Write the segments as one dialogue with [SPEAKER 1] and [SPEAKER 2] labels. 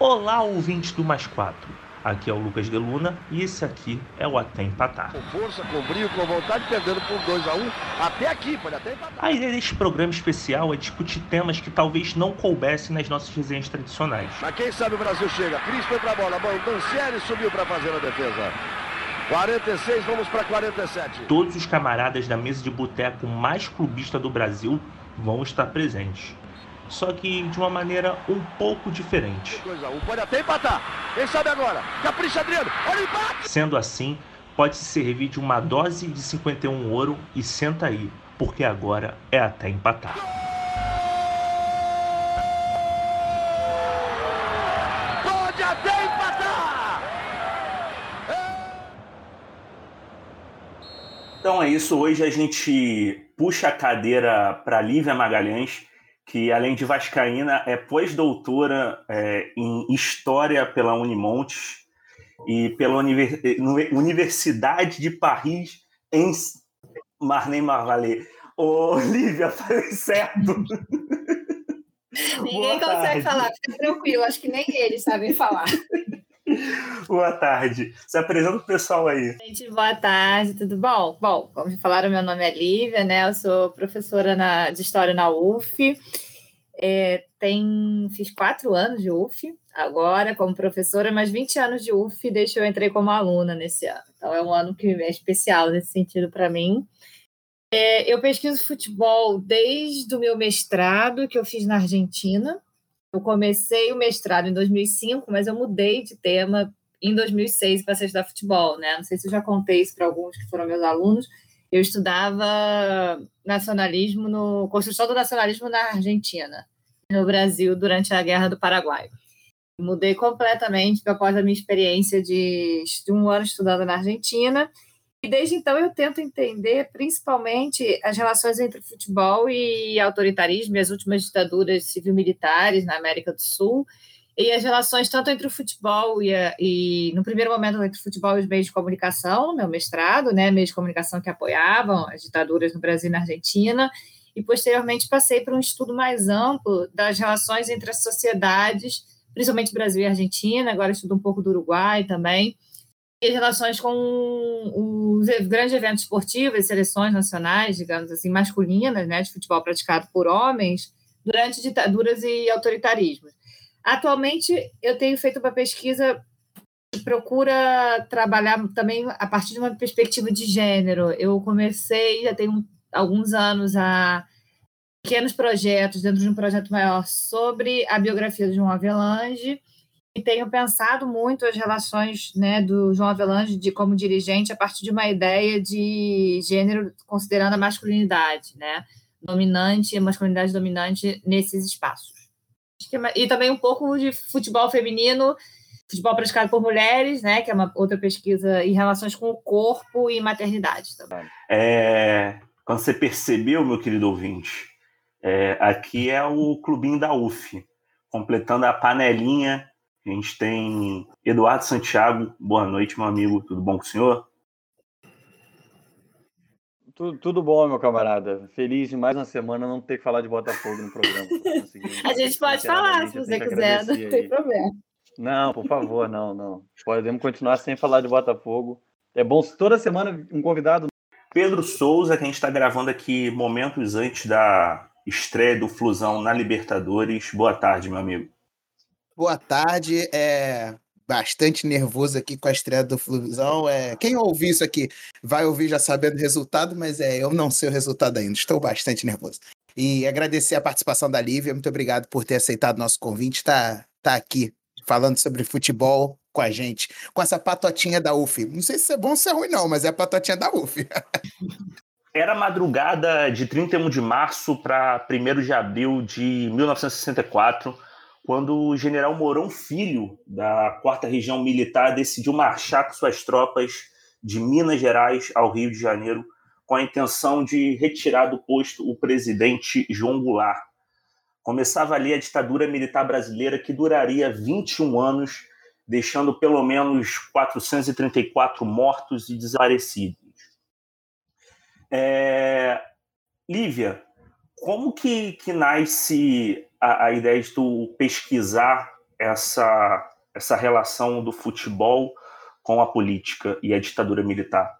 [SPEAKER 1] Olá, ouvintes do Mais 4. Aqui é o Lucas Deluna e esse aqui é o Até Empatar.
[SPEAKER 2] Com força, com brilho, com vontade, perdendo por 2 a 1 um, até aqui, pode até empatar.
[SPEAKER 1] A ideia deste programa especial é discutir temas que talvez não coubessem nas nossas resenhas tradicionais.
[SPEAKER 2] Mas quem sabe o Brasil chega. Cris foi pra bola, bom, Dancieri subiu para fazer a defesa. 46, vamos para 47.
[SPEAKER 1] Todos os camaradas da mesa de boteco mais clubista do Brasil vão estar presentes só que de uma maneira um pouco diferente.
[SPEAKER 2] Pode até empatar. Quem sabe agora? Capricha Adriano. Olha o empate!
[SPEAKER 1] Sendo assim, pode se servir de uma dose de 51 ouro e senta aí, porque agora é até empatar.
[SPEAKER 2] Pode até empatar!
[SPEAKER 1] Então é isso, hoje a gente puxa a cadeira para Lívia Magalhães, que além de vascaína é pós-doutora é, em História pela Unimontes e pela Univers Universidade de Paris em Marnay Marvalet. Ô, Lívia, falei certo.
[SPEAKER 3] Ninguém Boa consegue tarde. falar, fica tranquilo, acho que nem eles sabem falar.
[SPEAKER 1] Boa tarde. Se apresenta o pessoal aí.
[SPEAKER 3] Gente, boa tarde, tudo bom? Bom, como já falaram, meu nome é Lívia, né? Eu sou professora na, de História na UF. É, tem, fiz quatro anos de UF agora como professora, mas 20 anos de UF desde eu entrei como aluna nesse ano. Então é um ano que é especial nesse sentido para mim. É, eu pesquiso futebol desde o meu mestrado que eu fiz na Argentina. Eu comecei o mestrado em 2005, mas eu mudei de tema em 2006 para estudar futebol, né? Não sei se eu já contei isso para alguns que foram meus alunos. Eu estudava nacionalismo no construção do nacionalismo na Argentina, no Brasil durante a Guerra do Paraguai. Mudei completamente após a minha experiência de, de um ano estudando na Argentina e desde então eu tento entender principalmente as relações entre futebol e autoritarismo e as últimas ditaduras civil-militares na América do Sul e as relações tanto entre o futebol e, a, e, no primeiro momento entre o futebol e os meios de comunicação, meu mestrado, né, meios de comunicação que apoiavam as ditaduras no Brasil e na Argentina, e posteriormente passei para um estudo mais amplo das relações entre as sociedades, principalmente Brasil e Argentina, agora estudo um pouco do Uruguai também, relações com os grandes eventos esportivos, seleções nacionais, digamos assim, masculinas, né, de futebol praticado por homens, durante ditaduras e autoritarismos. Atualmente, eu tenho feito uma pesquisa que procura trabalhar também a partir de uma perspectiva de gênero. Eu comecei, já tem alguns anos, a pequenos projetos dentro de um projeto maior sobre a biografia do João Avelange, e tenho pensado muito as relações né, do João Avelange de, como dirigente a partir de uma ideia de gênero considerando a masculinidade, né, dominante, masculinidade dominante nesses espaços. E também um pouco de futebol feminino, futebol praticado por mulheres, né, que é uma outra pesquisa em relações com o corpo e maternidade também.
[SPEAKER 1] É, quando você percebeu, meu querido ouvinte, é, aqui é o clubinho da UF, completando a panelinha a gente tem Eduardo Santiago. Boa noite, meu amigo. Tudo bom com o senhor?
[SPEAKER 4] Tudo, tudo bom, meu camarada. Feliz de mais uma semana não ter que falar de Botafogo no programa.
[SPEAKER 3] a gente pode falar, se você quiser, não tem problema.
[SPEAKER 4] Não, por favor, não, não. Podemos continuar sem falar de Botafogo. É bom toda semana um convidado.
[SPEAKER 1] Pedro Souza, que a gente está gravando aqui momentos antes da estreia do Flusão na Libertadores. Boa tarde, meu amigo.
[SPEAKER 5] Boa tarde. É bastante nervoso aqui com a estreia do Flusão. É, quem ouvir isso aqui vai ouvir já sabendo o resultado, mas é, eu não sei o resultado ainda. Estou bastante nervoso. E agradecer a participação da Lívia. Muito obrigado por ter aceitado nosso convite. Está tá aqui falando sobre futebol com a gente, com essa patotinha da UF. Não sei se é bom ou se é ruim, não, mas é a patotinha da UF.
[SPEAKER 1] Era madrugada de 31 de março para 1 de abril de 1964 quando o general Mourão Filho, da 4 Região Militar, decidiu marchar com suas tropas de Minas Gerais ao Rio de Janeiro com a intenção de retirar do posto o presidente João Goulart. Começava ali a ditadura militar brasileira que duraria 21 anos, deixando pelo menos 434 mortos e desaparecidos. É... Lívia, como que, que nasce a, a ideia de tu pesquisar essa, essa relação do futebol com a política e a ditadura militar?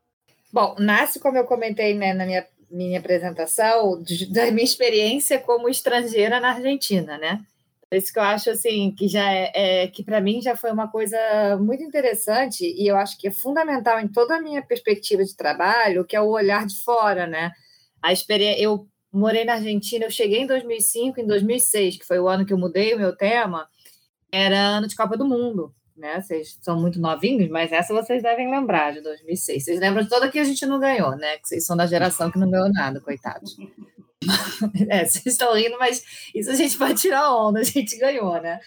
[SPEAKER 3] Bom, nasce, como eu comentei né, na minha, minha apresentação, da minha experiência como estrangeira na Argentina, né? Isso que eu acho assim que já é, é que para mim já foi uma coisa muito interessante e eu acho que é fundamental em toda a minha perspectiva de trabalho, que é o olhar de fora, né? A experiência, eu morei na Argentina, eu cheguei em 2005, em 2006, que foi o ano que eu mudei o meu tema, era ano de Copa do Mundo né? Vocês são muito novinhos, mas essa vocês devem lembrar de 2006. Vocês lembram de toda que a gente não ganhou, né? Que vocês são da geração que não ganhou nada, coitados. é, vocês estão rindo, mas isso a gente pode tirar onda, a gente ganhou, né?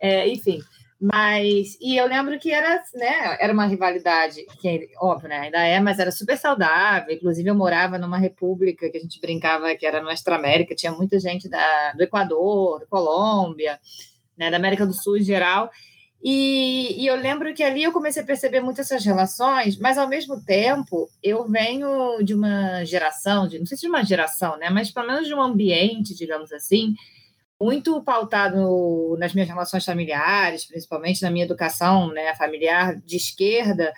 [SPEAKER 3] É, enfim, mas e eu lembro que era, né, era uma rivalidade que óbvio, né, ainda é, mas era super saudável. Inclusive eu morava numa república que a gente brincava que era Nuestra América, tinha muita gente da, do Equador, da Colômbia, né, da América do Sul em geral. E, e, eu lembro que ali eu comecei a perceber muito essas relações, mas ao mesmo tempo eu venho de uma geração, de, não sei se de uma geração, né, mas pelo menos de um ambiente, digamos assim, muito pautado nas minhas relações familiares, principalmente na minha educação né, familiar de esquerda,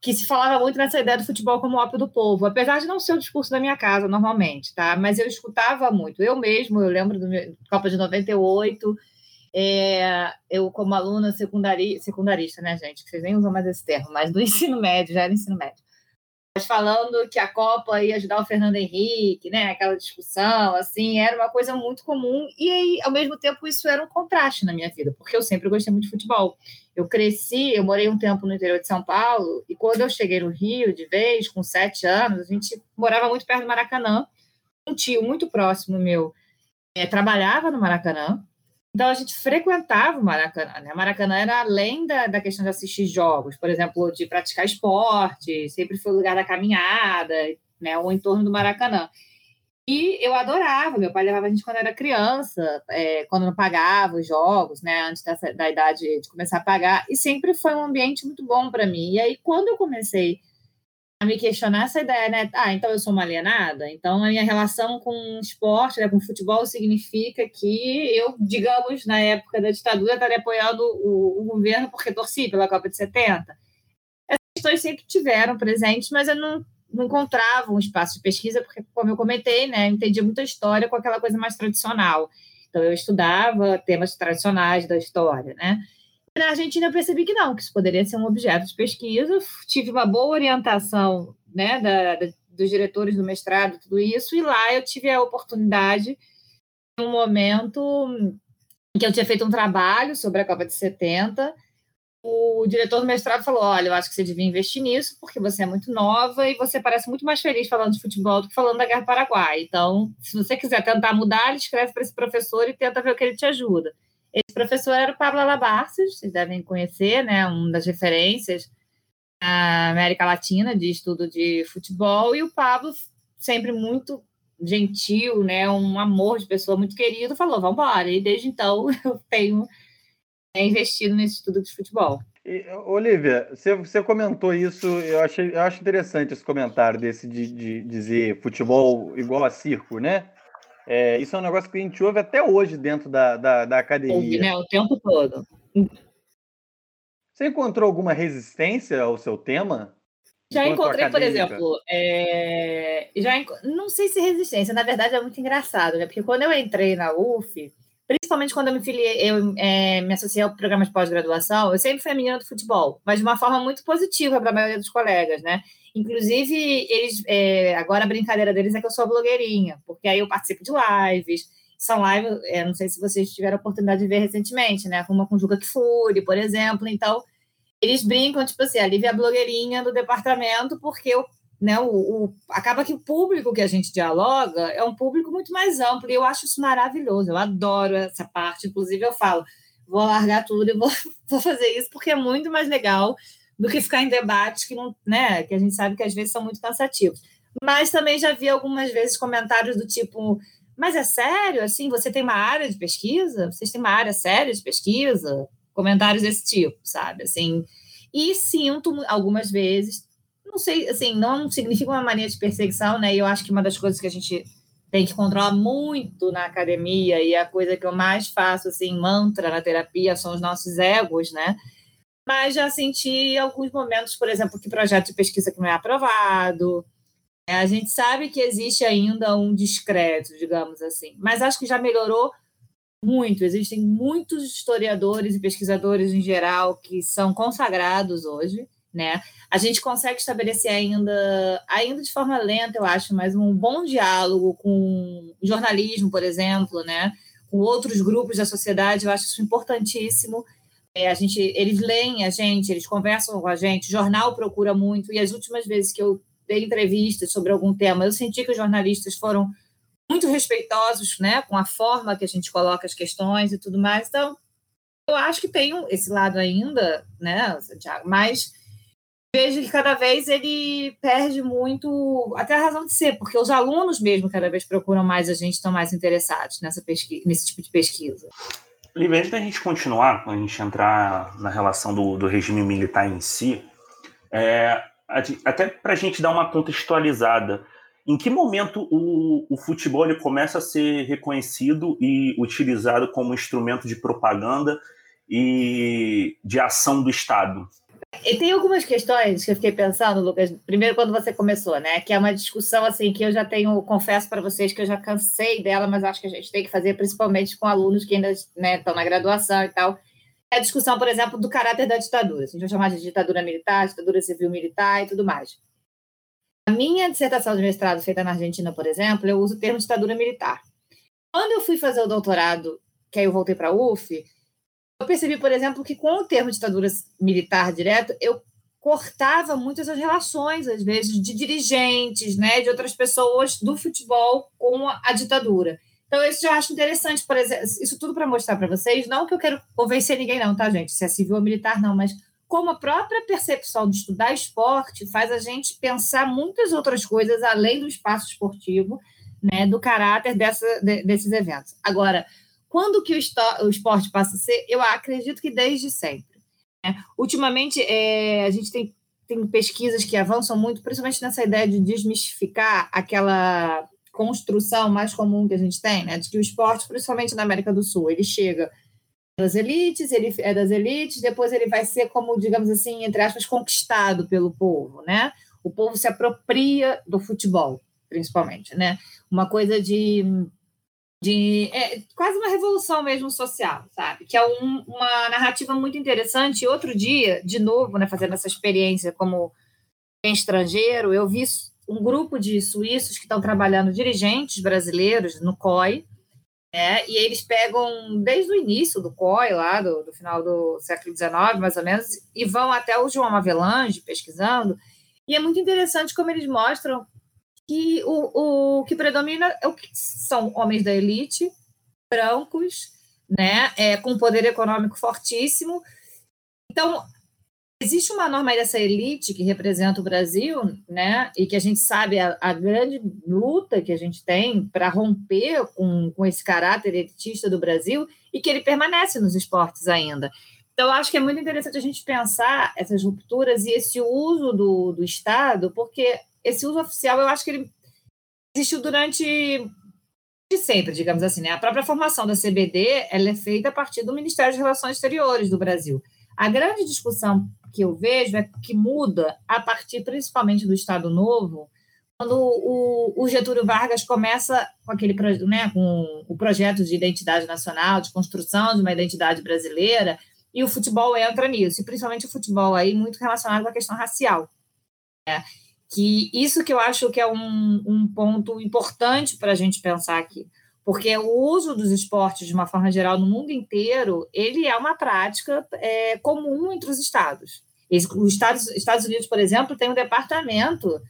[SPEAKER 3] que se falava muito nessa ideia do futebol como ópio do povo, apesar de não ser o discurso da minha casa normalmente, tá? Mas eu escutava muito. Eu mesmo, eu lembro do meu, Copa de 98, é, eu, como aluna secundari, secundarista, né, gente? Vocês nem usam mais esse termo, mas do ensino médio, já era ensino médio. Falando que a Copa ia ajudar o Fernando Henrique, né? Aquela discussão, assim, era uma coisa muito comum. E aí, ao mesmo tempo, isso era um contraste na minha vida, porque eu sempre gostei muito de futebol. Eu cresci, eu morei um tempo no interior de São Paulo, e quando eu cheguei no Rio, de vez, com sete anos, a gente morava muito perto do Maracanã. Um tio muito próximo meu é, trabalhava no Maracanã, então a gente frequentava o Maracanã. Né? Maracanã era além da, da questão de assistir jogos, por exemplo, de praticar esporte, sempre foi o lugar da caminhada, né? ou em torno do Maracanã. E eu adorava, meu pai levava a gente quando era criança, é, quando não pagava os jogos, né, antes dessa, da idade de começar a pagar, e sempre foi um ambiente muito bom para mim. E aí, quando eu comecei me questionar essa ideia, né? Ah, então eu sou uma alienada? Então a minha relação com esporte, né, com futebol, significa que eu, digamos, na época da ditadura, estaria apoiando o, o governo porque torci pela Copa de 70. Essas questões sempre tiveram presentes, mas eu não, não encontrava um espaço de pesquisa, porque, como eu comentei, né, eu entendia muita história com aquela coisa mais tradicional. Então eu estudava temas tradicionais da história, né? Na Argentina eu percebi que não, que isso poderia ser um objeto de pesquisa. Tive uma boa orientação né, da, da, dos diretores do mestrado, tudo isso, e lá eu tive a oportunidade, em um momento em que eu tinha feito um trabalho sobre a Copa de 70, o diretor do mestrado falou: Olha, eu acho que você devia investir nisso, porque você é muito nova e você parece muito mais feliz falando de futebol do que falando da Guerra do Paraguai. Então, se você quiser tentar mudar, escreve para esse professor e tenta ver o que ele te ajuda. Esse professor era o Pablo Alabarces, vocês devem conhecer, né? Uma das referências na América Latina de estudo de futebol, e o Pablo, sempre muito gentil, né? Um amor de pessoa muito querido, falou: vamos embora. E desde então eu tenho é, investido nesse estudo de futebol.
[SPEAKER 4] E, Olivia, você, você, comentou isso, eu, achei, eu acho interessante esse comentário desse de, de dizer futebol igual a circo, né? É, isso é um negócio que a gente ouve até hoje dentro da, da, da academia. Ouve,
[SPEAKER 3] né? O tempo todo.
[SPEAKER 4] Você encontrou alguma resistência ao seu tema?
[SPEAKER 3] Já encontrei, por exemplo, é... já enco... não sei se resistência, na verdade é muito engraçado, né? Porque quando eu entrei na UF, principalmente quando eu me filiei, eu é, me associei ao programa de pós-graduação, eu sempre fui a menina do futebol, mas de uma forma muito positiva para a maioria dos colegas, né? Inclusive, eles é, agora a brincadeira deles é que eu sou blogueirinha, porque aí eu participo de lives. São lives, é, não sei se vocês tiveram a oportunidade de ver recentemente, né? Uma com Juca Kfouri, por exemplo. Então, eles brincam, tipo assim, a Lívia é a blogueirinha do departamento, porque o, né, o, o, acaba que o público que a gente dialoga é um público muito mais amplo, e eu acho isso maravilhoso, eu adoro essa parte. Inclusive, eu falo, vou largar tudo e vou, vou fazer isso, porque é muito mais legal do que ficar em debates que não, né, que a gente sabe que às vezes são muito cansativos. Mas também já vi algumas vezes comentários do tipo, mas é sério, assim, você tem uma área de pesquisa? Vocês têm uma área séria de pesquisa? Comentários desse tipo, sabe? Assim, e sinto algumas vezes, não sei, assim, não significa uma mania de perseguição, né? E eu acho que uma das coisas que a gente tem que controlar muito na academia e a coisa que eu mais faço assim mantra na terapia são os nossos egos, né? Mas já senti alguns momentos, por exemplo, que projeto de pesquisa que não é aprovado. É, a gente sabe que existe ainda um discreto, digamos assim, mas acho que já melhorou muito. Existem muitos historiadores e pesquisadores em geral que são consagrados hoje né? A gente consegue estabelecer ainda, ainda de forma lenta, eu acho, mas um bom diálogo com jornalismo, por exemplo, né? Com outros grupos da sociedade, eu acho isso importantíssimo. É, a gente, eles leem a gente, eles conversam com a gente, o jornal procura muito, e as últimas vezes que eu dei entrevistas sobre algum tema, eu senti que os jornalistas foram muito respeitosos, né, com a forma que a gente coloca as questões e tudo mais. Então, eu acho que tem esse lado ainda, né, Santiago, mas vejo que cada vez ele perde muito, até a razão de ser, porque os alunos mesmo cada vez procuram mais a gente, estão mais interessados nessa pesquisa, nesse tipo de pesquisa.
[SPEAKER 1] Lívia, antes da gente continuar, a gente entrar na relação do, do regime militar em si, é, até para a gente dar uma contextualizada, em que momento o, o futebol ele começa a ser reconhecido e utilizado como instrumento de propaganda e de ação do Estado?
[SPEAKER 3] E tem algumas questões que eu fiquei pensando, Lucas. Primeiro, quando você começou, né? Que é uma discussão assim que eu já tenho, confesso para vocês que eu já cansei dela, mas acho que a gente tem que fazer, principalmente com alunos que ainda né, estão na graduação e tal. É a discussão, por exemplo, do caráter da ditadura. A gente vai chamar de ditadura militar, ditadura civil militar e tudo mais. A minha dissertação de mestrado feita na Argentina, por exemplo, eu uso o termo ditadura militar. Quando eu fui fazer o doutorado, que aí eu voltei para a UF, eu percebi, por exemplo, que com o termo ditadura militar direto, eu cortava muitas as relações, às vezes, de dirigentes, né, de outras pessoas do futebol com a ditadura. Então, isso já acho interessante, por exemplo, isso tudo para mostrar para vocês, não que eu quero convencer ninguém, não, tá, gente? Se é civil ou militar, não, mas como a própria percepção de estudar esporte faz a gente pensar muitas outras coisas além do espaço esportivo, né, do caráter dessa, de, desses eventos. Agora, quando que o, esporte passa a ser? Eu acredito que desde sempre. Né? Ultimamente, é, a gente tem, tem pesquisas que avançam muito, principalmente nessa ideia de desmistificar aquela construção mais comum que a gente tem, né? De que o esporte, principalmente na América do Sul, ele chega das elites, ele é das elites, depois ele vai ser como, digamos assim, entre aspas, conquistado pelo povo, né? O povo se apropria do futebol, principalmente, né? Uma coisa de de é, quase uma revolução mesmo social, sabe? Que é um, uma narrativa muito interessante. Outro dia, de novo, né, fazendo essa experiência como estrangeiro, eu vi um grupo de suíços que estão trabalhando, dirigentes brasileiros, no COI, né, e eles pegam desde o início do COI, lá do, do final do século XIX, mais ou menos, e vão até o João Avelange pesquisando, e é muito interessante como eles mostram que o, o que predomina é o que são homens da elite, brancos, né, é, com poder econômico fortíssimo. Então, existe uma norma dessa elite que representa o Brasil, né, e que a gente sabe a, a grande luta que a gente tem para romper com, com esse caráter elitista do Brasil e que ele permanece nos esportes ainda. Então, acho que é muito interessante a gente pensar essas rupturas e esse uso do, do Estado, porque esse uso oficial, eu acho que ele existiu durante de sempre, digamos assim, né? A própria formação da CBD, ela é feita a partir do Ministério de Relações Exteriores do Brasil. A grande discussão que eu vejo é que muda a partir principalmente do Estado Novo, quando o, o Getúlio Vargas começa com aquele né, com o projeto de identidade nacional, de construção de uma identidade brasileira, e o futebol entra nisso, e principalmente o futebol aí muito relacionado a questão racial. Né? Que isso que eu acho que é um, um ponto importante para a gente pensar aqui, porque o uso dos esportes de uma forma geral no mundo inteiro ele é uma prática é, comum entre os estados. Os Estados, Estados Unidos, por exemplo, tem um departamento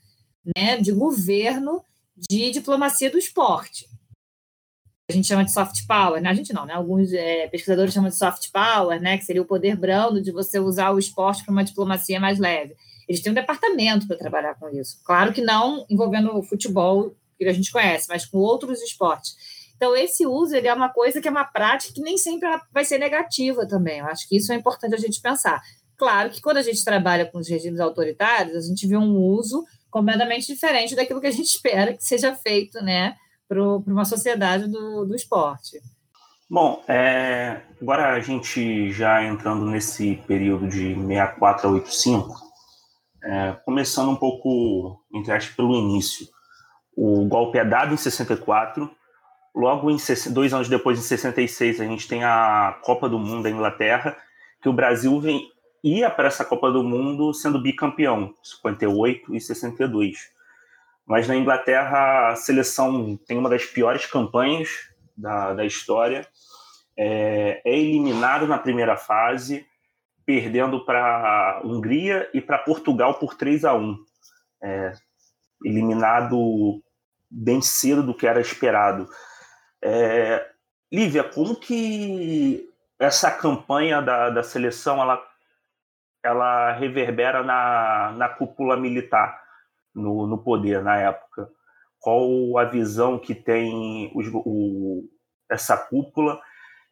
[SPEAKER 3] né, de governo de diplomacia do esporte. A gente chama de soft power, né? a gente não, né? Alguns é, pesquisadores chamam de soft power, né? que seria o poder brando de você usar o esporte para uma diplomacia mais leve. Eles têm um departamento para trabalhar com isso. Claro que não envolvendo o futebol, que a gente conhece, mas com outros esportes. Então, esse uso ele é uma coisa que é uma prática que nem sempre vai ser negativa também. Eu acho que isso é importante a gente pensar. Claro que quando a gente trabalha com os regimes autoritários, a gente vê um uso completamente diferente daquilo que a gente espera que seja feito, né, para uma sociedade do, do esporte.
[SPEAKER 1] Bom, é, agora a gente já entrando nesse período de 64 a 85, é, começando um pouco, entre aspas, pelo início. O golpe é dado em 64, logo em dois anos depois, em 66, a gente tem a Copa do Mundo da Inglaterra, que o Brasil vem, ia para essa Copa do Mundo sendo bicampeão, 58 e 62. Mas na Inglaterra a seleção tem uma das piores campanhas da, da história, é, é eliminado na primeira fase, perdendo para Hungria e para Portugal por 3 a 1 é, eliminado bem cedo do que era esperado. É, Lívia, como que essa campanha da, da seleção ela, ela reverbera na, na cúpula militar, no, no poder na época? Qual a visão que tem os, o, essa cúpula,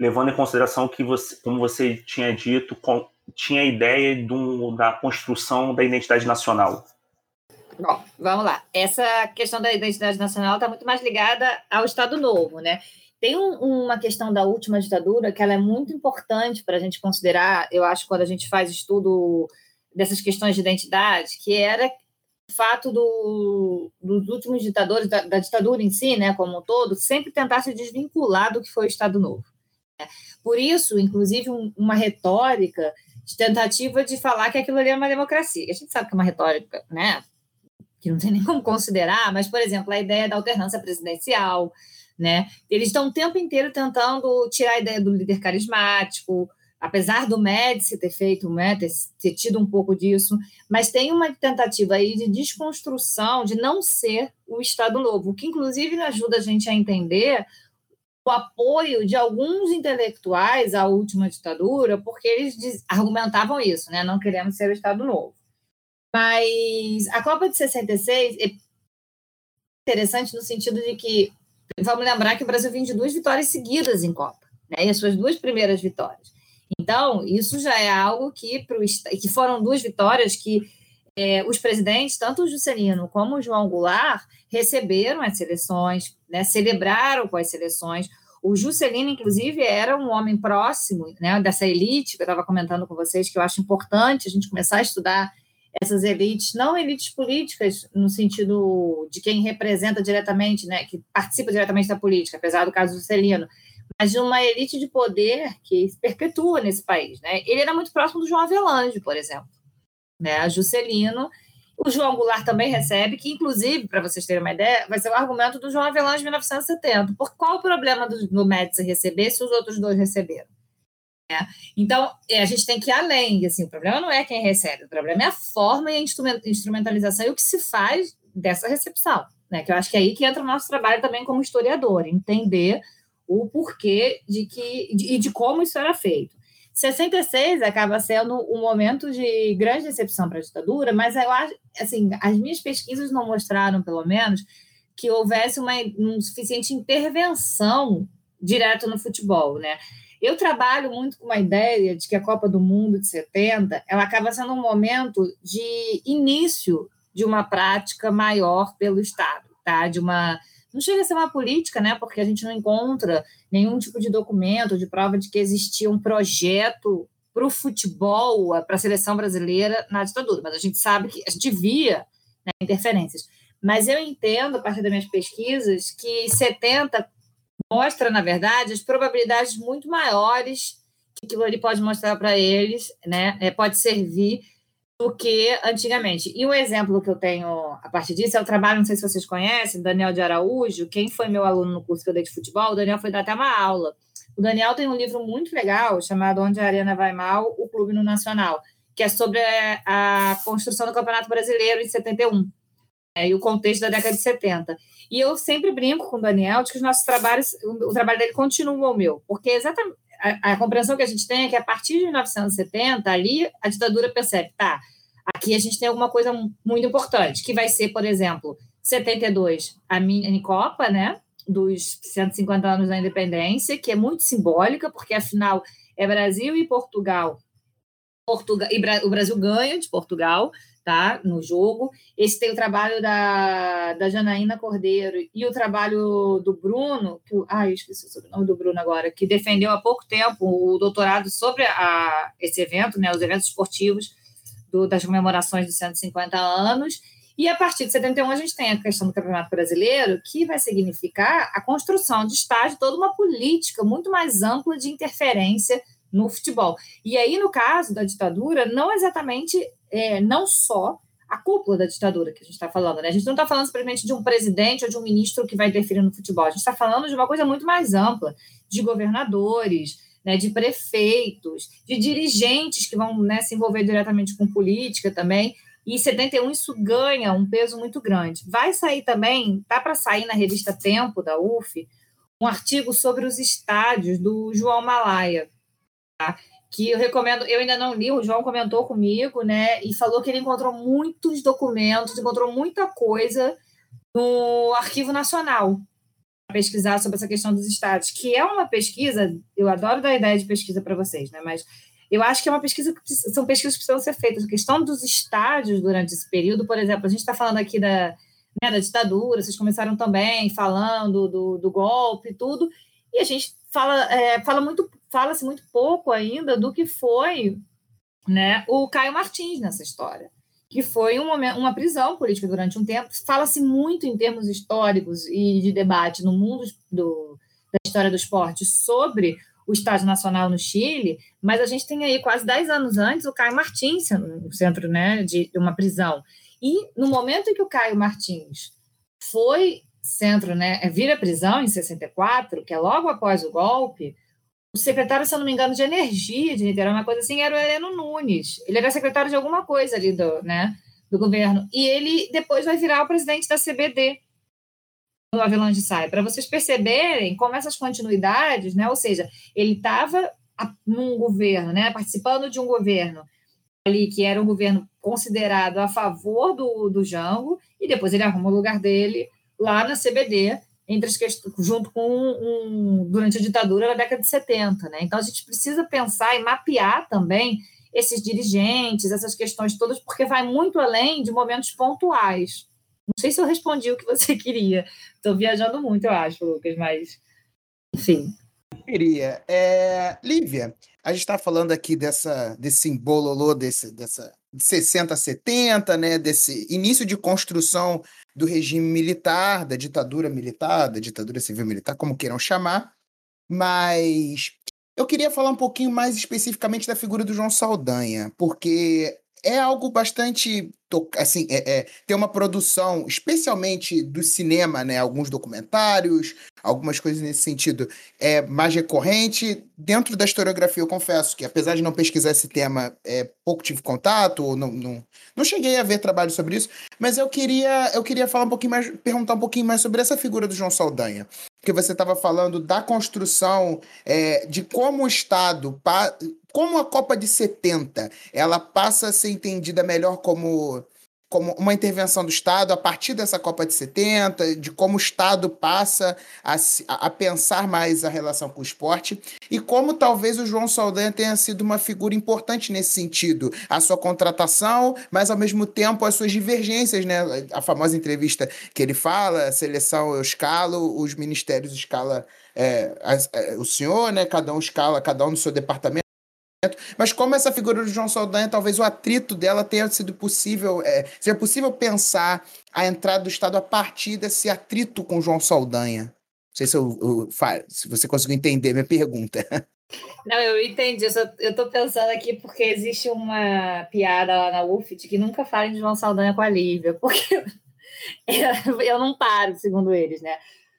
[SPEAKER 1] levando em consideração que, você, como você tinha dito, com, tinha a ideia do, da construção da identidade nacional?
[SPEAKER 3] Bom, vamos lá. Essa questão da identidade nacional está muito mais ligada ao Estado Novo, né? Tem um, uma questão da última ditadura que ela é muito importante para a gente considerar, eu acho, quando a gente faz estudo dessas questões de identidade, que era o fato do, dos últimos ditadores, da, da, ditadura em si, né, como um todo, sempre tentar se desvincular do que foi o Estado Novo. Né? Por isso, inclusive, um, uma retórica de tentativa de falar que aquilo ali é uma democracia. A gente sabe que é uma retórica, né, que não tem nem como considerar, mas, por exemplo, a ideia da alternância presidencial, né? Eles estão o tempo inteiro tentando tirar a ideia do líder carismático, apesar do Médici ter feito, né, ter, ter, tido um pouco disso, mas tem uma tentativa aí de desconstrução, de não ser o Estado Novo, o que inclusive ajuda a gente a entender o apoio de alguns intelectuais à última ditadura, porque eles argumentavam isso, né, não queremos ser o Estado Novo. Mas a Copa de 66 é interessante no sentido de que vamos lembrar que o Brasil vem de duas vitórias seguidas em Copa, né? E as suas duas primeiras vitórias. Então, isso já é algo que, pro, que foram duas vitórias que é, os presidentes, tanto o Juscelino como o João Goulart, receberam as seleções, né, celebraram com as seleções. O Juscelino, inclusive, era um homem próximo né, dessa elite que eu estava comentando com vocês, que eu acho importante a gente começar a estudar essas elites, não elites políticas no sentido de quem representa diretamente, né, que participa diretamente da política, apesar do caso do Celino, mas de uma elite de poder que se perpetua nesse país. Né? Ele era muito próximo do João Avelange, por exemplo, né? a Juscelino. O João Goulart também recebe, que, inclusive, para vocês terem uma ideia, vai ser o argumento do João Avelange em 1970. Por qual o problema do, do Médici receber se os outros dois receberam? É. Então, é, a gente tem que ir além. Assim, o problema não é quem recebe, o problema é a forma e a instrumentalização e o que se faz dessa recepção. Né? Que eu acho que é aí que entra o nosso trabalho também como historiador, entender o porquê de que de, e de como isso era feito. 66 acaba sendo um momento de grande decepção para a ditadura, mas eu acho, assim, as minhas pesquisas não mostraram, pelo menos, que houvesse uma um suficiente intervenção direto no futebol, né? Eu trabalho muito com uma ideia de que a Copa do Mundo de 70 ela acaba sendo um momento de início de uma prática maior pelo Estado, tá? De uma não chega a ser uma política, né? Porque a gente não encontra nenhum tipo de documento de prova de que existia um projeto para o futebol, para a seleção brasileira na ditadura, mas a gente sabe que a gente via né, interferências. Mas eu entendo, a partir das minhas pesquisas, que 70 mostra, na verdade, as probabilidades muito maiores que aquilo ali pode mostrar para eles, né? É, pode servir do que antigamente. E um exemplo que eu tenho a partir disso é o trabalho, não sei se vocês conhecem, Daniel de Araújo. Quem foi meu aluno no curso que eu dei de futebol, o Daniel foi dar até uma aula. O Daniel tem um livro muito legal chamado Onde a Arena Vai Mal, o Clube no Nacional, que é sobre a construção do Campeonato Brasileiro em 71 é, e o contexto da década de 70. E eu sempre brinco com o Daniel de que os nossos trabalhos, o, trabalho dele continua o meu, porque exatamente a, a, compreensão que a gente tem é que a partir de 1970, ali, a ditadura percebe, tá, aqui a gente tem alguma coisa muito importante, que vai ser, por exemplo, 72, a mini Copa, né, dos 150 anos da independência, que é muito simbólica, porque afinal é Brasil e Portugal. Portugal e o Brasil ganha de Portugal, tá? No jogo. Esse tem o trabalho da, da Janaína Cordeiro e o trabalho do Bruno, que, eu esqueci o sobrenome do Bruno agora, que defendeu há pouco tempo o doutorado sobre a, esse evento, né? Os eventos esportivos do, das comemorações dos 150 anos. E a partir de 71 a gente tem a questão do Campeonato Brasileiro, que vai significar a construção de estágio, toda uma política muito mais ampla de interferência no futebol. E aí, no caso da ditadura, não exatamente, é, não só a cúpula da ditadura que a gente está falando, né? A gente não está falando simplesmente de um presidente ou de um ministro que vai interferir no futebol, a gente está falando de uma coisa muito mais ampla, de governadores, né, de prefeitos, de dirigentes que vão né, se envolver diretamente com política também. E em 71 isso ganha um peso muito grande. Vai sair também, tá para sair na revista Tempo da UF, um artigo sobre os estádios do João Malaya, Tá? Que eu recomendo, eu ainda não li, o João comentou comigo, né, e falou que ele encontrou muitos documentos, encontrou muita coisa no Arquivo Nacional para pesquisar sobre essa questão dos estados, que é uma pesquisa, eu adoro dar ideia de pesquisa para vocês, né, mas eu acho que é uma pesquisa que são pesquisas que precisam ser feitas. A questão dos estádios durante esse período, por exemplo, a gente está falando aqui da, né, da ditadura, vocês começaram também falando do, do golpe e tudo, e a gente fala, é, fala muito fala-se muito pouco ainda do que foi né, o Caio Martins nessa história, que foi um momento, uma prisão política durante um tempo. Fala-se muito em termos históricos e de debate no mundo do, da história do esporte sobre o Estádio Nacional no Chile, mas a gente tem aí quase 10 anos antes o Caio Martins no centro né, de uma prisão. E no momento em que o Caio Martins foi centro, né, vira prisão em 64, que é logo após o golpe, o secretário, se eu não me engano, de energia de Niterói, uma coisa assim, era o Heleno Nunes. Ele era secretário de alguma coisa ali do, né, do governo. E ele depois vai virar o presidente da CBD, quando o Avelange sai, para vocês perceberem como essas continuidades, né? Ou seja, ele estava num governo, né, participando de um governo ali que era um governo considerado a favor do, do Jango, e depois ele arruma o lugar dele lá na CBD, entre as questões, junto com um, durante a ditadura na década de 70. Né? Então, a gente precisa pensar e mapear também esses dirigentes, essas questões todas, porque vai muito além de momentos pontuais. Não sei se eu respondi o que você queria. Estou viajando muito, eu acho, Lucas, mas enfim.
[SPEAKER 5] Queria. É, Lívia, a gente está falando aqui dessa, desse simbololô, desse, dessa de 60 a 70, né, desse início de construção do regime militar, da ditadura militar, da ditadura civil militar, como queiram chamar, mas eu queria falar um pouquinho mais especificamente da figura do João Saldanha, porque é algo bastante assim é, é, tem uma produção especialmente do cinema né alguns documentários algumas coisas nesse sentido é mais recorrente. Dentro da historiografia eu confesso que apesar de não pesquisar esse tema é, pouco tive contato ou não, não não cheguei a ver trabalho sobre isso mas eu queria eu queria falar um pouquinho mais perguntar um pouquinho mais sobre essa figura do João Saldanha porque você estava falando da construção é, de como o Estado como a Copa de 70 ela passa a ser entendida melhor como como uma intervenção do Estado a partir dessa Copa de 70, de como o Estado passa a, a pensar mais a relação com o esporte, e como talvez o João Saldanha tenha sido uma figura importante nesse sentido. A sua contratação, mas ao mesmo tempo as suas divergências, né? A famosa entrevista que ele fala, a seleção eu escalo, os ministérios escala é, é, o senhor, né? Cada um escala, cada um no seu departamento. Mas como essa figura do João Saldanha, talvez o atrito dela tenha sido possível, é, seja possível pensar a entrada do Estado a partir desse atrito com João Saldanha. Não sei se, eu, eu, se você conseguiu entender minha pergunta.
[SPEAKER 3] Não, eu entendi. Eu estou pensando aqui porque existe uma piada lá na UF de que nunca falem de João Saldanha com a Lívia, porque eu não paro, segundo eles, né?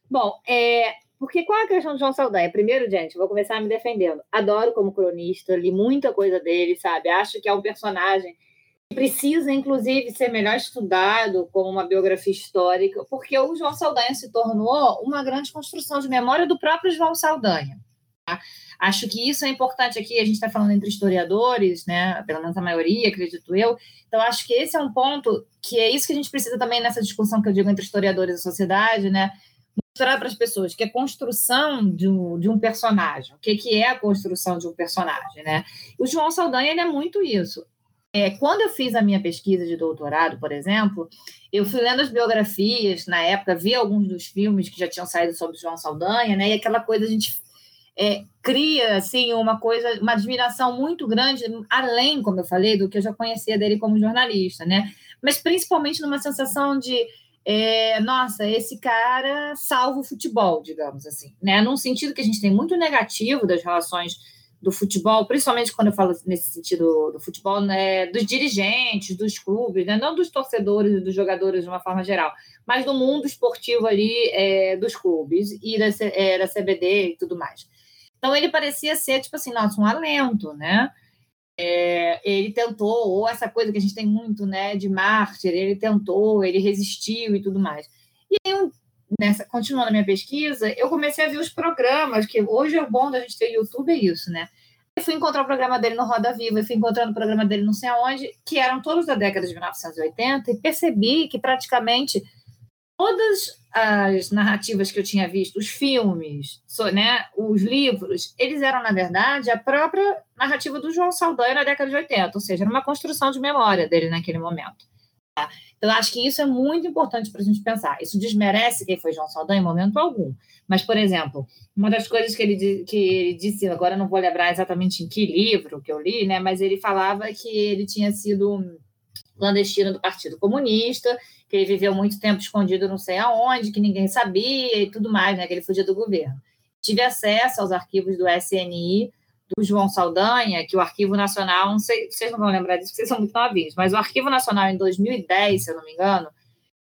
[SPEAKER 3] Bom, é, porque qual é a questão do João Saldanha? Primeiro, gente, vou começar me defendendo. Adoro como cronista, li muita coisa dele, sabe? Acho que é um personagem que precisa, inclusive, ser melhor estudado como uma biografia histórica, porque o João Saldanha se tornou uma grande construção de memória do próprio João Saldanha. Tá? Acho que isso é importante aqui. A gente está falando entre historiadores, né? Pelo menos a maioria, acredito eu. Então, acho que esse é um ponto que é isso que a gente precisa também nessa discussão que eu digo entre historiadores e sociedade, né? Mostrar para as pessoas que a construção de um, de um personagem, o que, que é a construção de um personagem, né? O João Saldanha ele é muito isso. É, quando eu fiz a minha pesquisa de doutorado, por exemplo, eu fui lendo as biografias na época, vi alguns dos filmes que já tinham saído sobre João Saldanha, né? E aquela coisa a gente é, cria assim uma coisa, uma admiração muito grande, além, como eu falei, do que eu já conhecia dele como jornalista, né? Mas principalmente numa sensação de é, nossa, esse cara salva o futebol, digamos assim, né? Num sentido que a gente tem muito negativo das relações do futebol, principalmente quando eu falo nesse sentido do futebol, né, dos dirigentes, dos clubes, né, não dos torcedores e dos jogadores de uma forma geral, mas do mundo esportivo ali é, dos clubes e da, é, da CBD e tudo mais. Então ele parecia ser tipo assim, nossa, um alento, né? É, ele tentou, ou essa coisa que a gente tem muito, né, de mártir, ele tentou, ele resistiu e tudo mais. E aí, nessa, continuando a minha pesquisa, eu comecei a ver os programas, que hoje é o bom da gente ter YouTube, é isso, né? Eu fui encontrar o programa dele no Roda Viva, eu fui encontrando o programa dele não sei aonde, que eram todos da década de 1980, e percebi que praticamente todas as narrativas que eu tinha visto, os filmes, né, os livros, eles eram, na verdade, a própria narrativa do João Saldanha na década de 80, ou seja, era uma construção de memória dele naquele momento. Tá? Então, acho que isso é muito importante para a gente pensar. Isso desmerece quem foi João Saldanha em momento algum. Mas, por exemplo, uma das coisas que ele, que ele disse, agora não vou lembrar exatamente em que livro que eu li, né, mas ele falava que ele tinha sido clandestino do Partido Comunista que ele viveu muito tempo escondido não sei aonde, que ninguém sabia e tudo mais, né? Que ele fugia do governo. Tive acesso aos arquivos do SNI, do João Saldanha, que o Arquivo Nacional, não sei, vocês não vão lembrar disso, porque vocês são muito novinhos, mas o Arquivo Nacional, em 2010, se eu não me engano,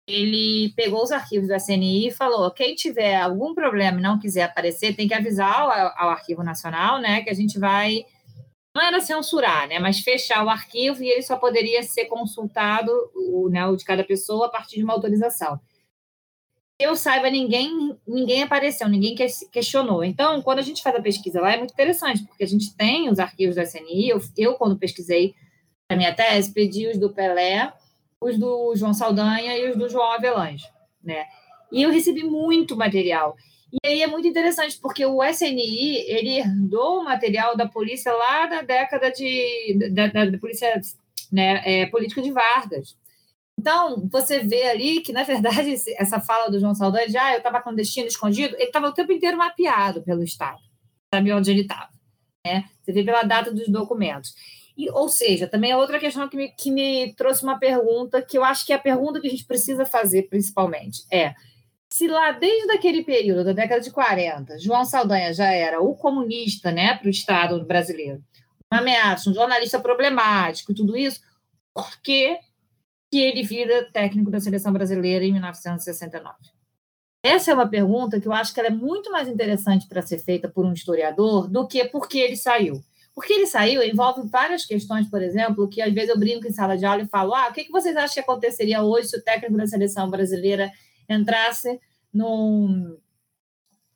[SPEAKER 3] ele pegou os arquivos do SNI e falou: quem tiver algum problema e não quiser aparecer, tem que avisar ao, ao Arquivo Nacional, né? Que a gente vai não era censurar, né, mas fechar o arquivo e ele só poderia ser consultado, o, né, o de cada pessoa, a partir de uma autorização. Eu saiba, ninguém, ninguém apareceu, ninguém questionou. Então, quando a gente faz a pesquisa lá, é muito interessante, porque a gente tem os arquivos do SNI. Eu, eu quando pesquisei a minha tese, pedi os do Pelé, os do João Saldanha e os do João Avelange, né? E eu recebi muito material. E aí é muito interessante, porque o SNI, ele herdou o material da polícia lá da década de... da, da, da polícia né, é, política de Vargas. Então, você vê ali que, na verdade, essa fala do João Saldanha de ah, eu estava clandestino, escondido, ele estava o tempo inteiro mapeado pelo Estado, sabia onde ele estava. Né? Você vê pela data dos documentos. E, ou seja, também é outra questão que me, que me trouxe uma pergunta, que eu acho que é a pergunta que a gente precisa fazer, principalmente, é se lá desde aquele período, da década de 40, João Saldanha já era o comunista né, para o Estado brasileiro, uma ameaça, um jornalista problemático, tudo isso, por que, que ele vira técnico da seleção brasileira em 1969? Essa é uma pergunta que eu acho que é muito mais interessante para ser feita por um historiador do que por que ele saiu. Porque ele saiu envolve várias questões, por exemplo, que às vezes eu brinco em sala de aula e falo: ah, o que vocês acham que aconteceria hoje se o técnico da seleção brasileira entrasse no,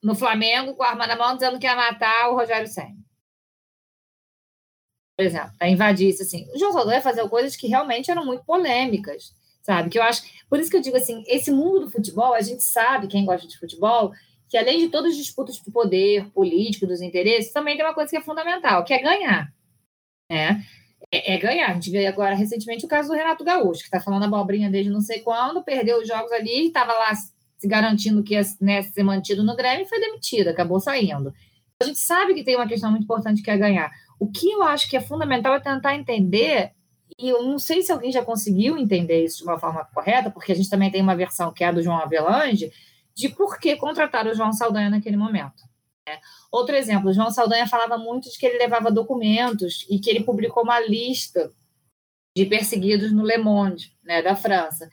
[SPEAKER 3] no Flamengo com a arma na mão dizendo que ia matar o Rogério Senna. Por exemplo, isso assim. O João Saldanha fazia coisas que realmente eram muito polêmicas, sabe? Que eu acho. Por isso que eu digo assim, esse mundo do futebol, a gente sabe, quem gosta de futebol, que além de todas as disputas de poder político, dos interesses, também tem uma coisa que é fundamental, que é ganhar. Né? É, é, ganhar. A gente vê agora recentemente o caso do Renato Gaúcho, que está falando abobrinha desde não sei quando, perdeu os jogos ali, estava lá se garantindo que ia né, ser mantido no Grêmio e foi demitido, acabou saindo. A gente sabe que tem uma questão muito importante que é ganhar. O que eu acho que é fundamental é tentar entender, e eu não sei se alguém já conseguiu entender isso de uma forma correta, porque a gente também tem uma versão que é a do João Avelange, de por que contratar o João Saldanha naquele momento. Outro exemplo, João Saldanha falava muito de que ele levava documentos e que ele publicou uma lista de perseguidos no Le Monde, né, da França.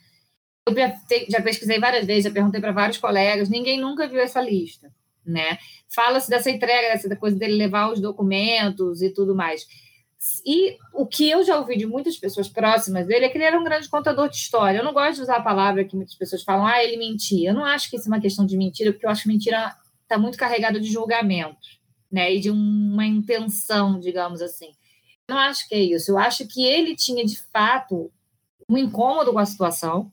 [SPEAKER 3] Eu já pesquisei várias vezes, já perguntei para vários colegas, ninguém nunca viu essa lista, né? Fala-se dessa entrega, dessa coisa dele levar os documentos e tudo mais. E o que eu já ouvi de muitas pessoas próximas dele é que ele era um grande contador de história. Eu não gosto de usar a palavra que muitas pessoas falam, ah, ele mentia. Eu não acho que isso é uma questão de mentira, porque eu acho mentira está muito carregada de julgamento, né? E de uma intenção, digamos assim. Eu não acho que é isso. Eu acho que ele tinha, de fato, um incômodo com a situação,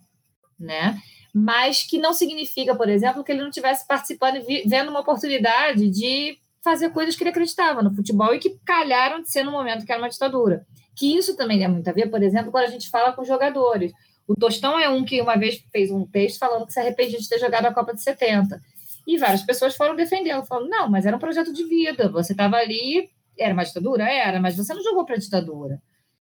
[SPEAKER 3] né? Mas que não significa, por exemplo, que ele não estivesse participando e vendo uma oportunidade de fazer coisas que ele acreditava no futebol e que calharam de ser no momento que era uma ditadura. que isso também tem muito a ver, por exemplo, quando a gente fala com jogadores. O Tostão é um que uma vez fez um texto falando que se arrependia de ter jogado a Copa de 70. E várias pessoas foram defendê-lo, falando, não, mas era um projeto de vida, você estava ali, era uma ditadura? Era, mas você não jogou para a ditadura.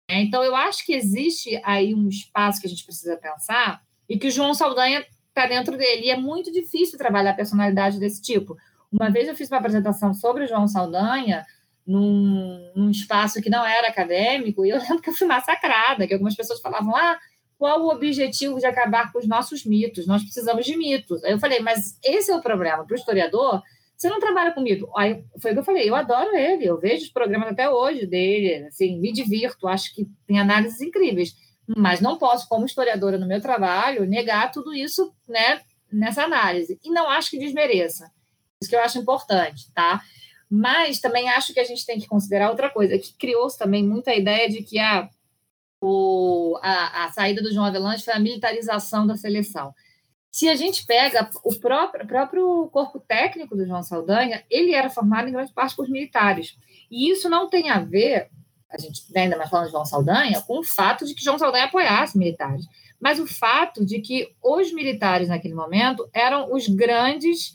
[SPEAKER 3] É, então, eu acho que existe aí um espaço que a gente precisa pensar e que o João Saldanha está dentro dele. E é muito difícil trabalhar personalidade desse tipo. Uma vez eu fiz uma apresentação sobre o João Saldanha num, num, espaço que não era acadêmico, e eu lembro que eu fui massacrada, que algumas pessoas falavam, ah, qual o objetivo de acabar com os nossos mitos? Nós precisamos de mitos. Aí eu falei, mas esse é o problema. Para o historiador, você não trabalha com mito. Aí foi o que eu falei, eu adoro ele, eu vejo os programas até hoje dele, assim, me divirto, acho que tem análises incríveis, mas não posso, como historiadora no meu trabalho, negar tudo isso, né, nessa análise. E não acho que desmereça. Isso que eu acho importante, tá? Mas também acho que a gente tem que considerar outra coisa, que criou-se também muita ideia de que a, o, a, a saída do João Avelange foi a militarização da seleção. Se a gente pega o próprio, próprio corpo técnico do João Saldanha, ele era formado em grande parte por militares. E isso não tem a ver, a gente ainda mais falando de João Saldanha, com o fato de que João Saldanha apoiasse militares, mas o fato de que os militares naquele momento eram os grandes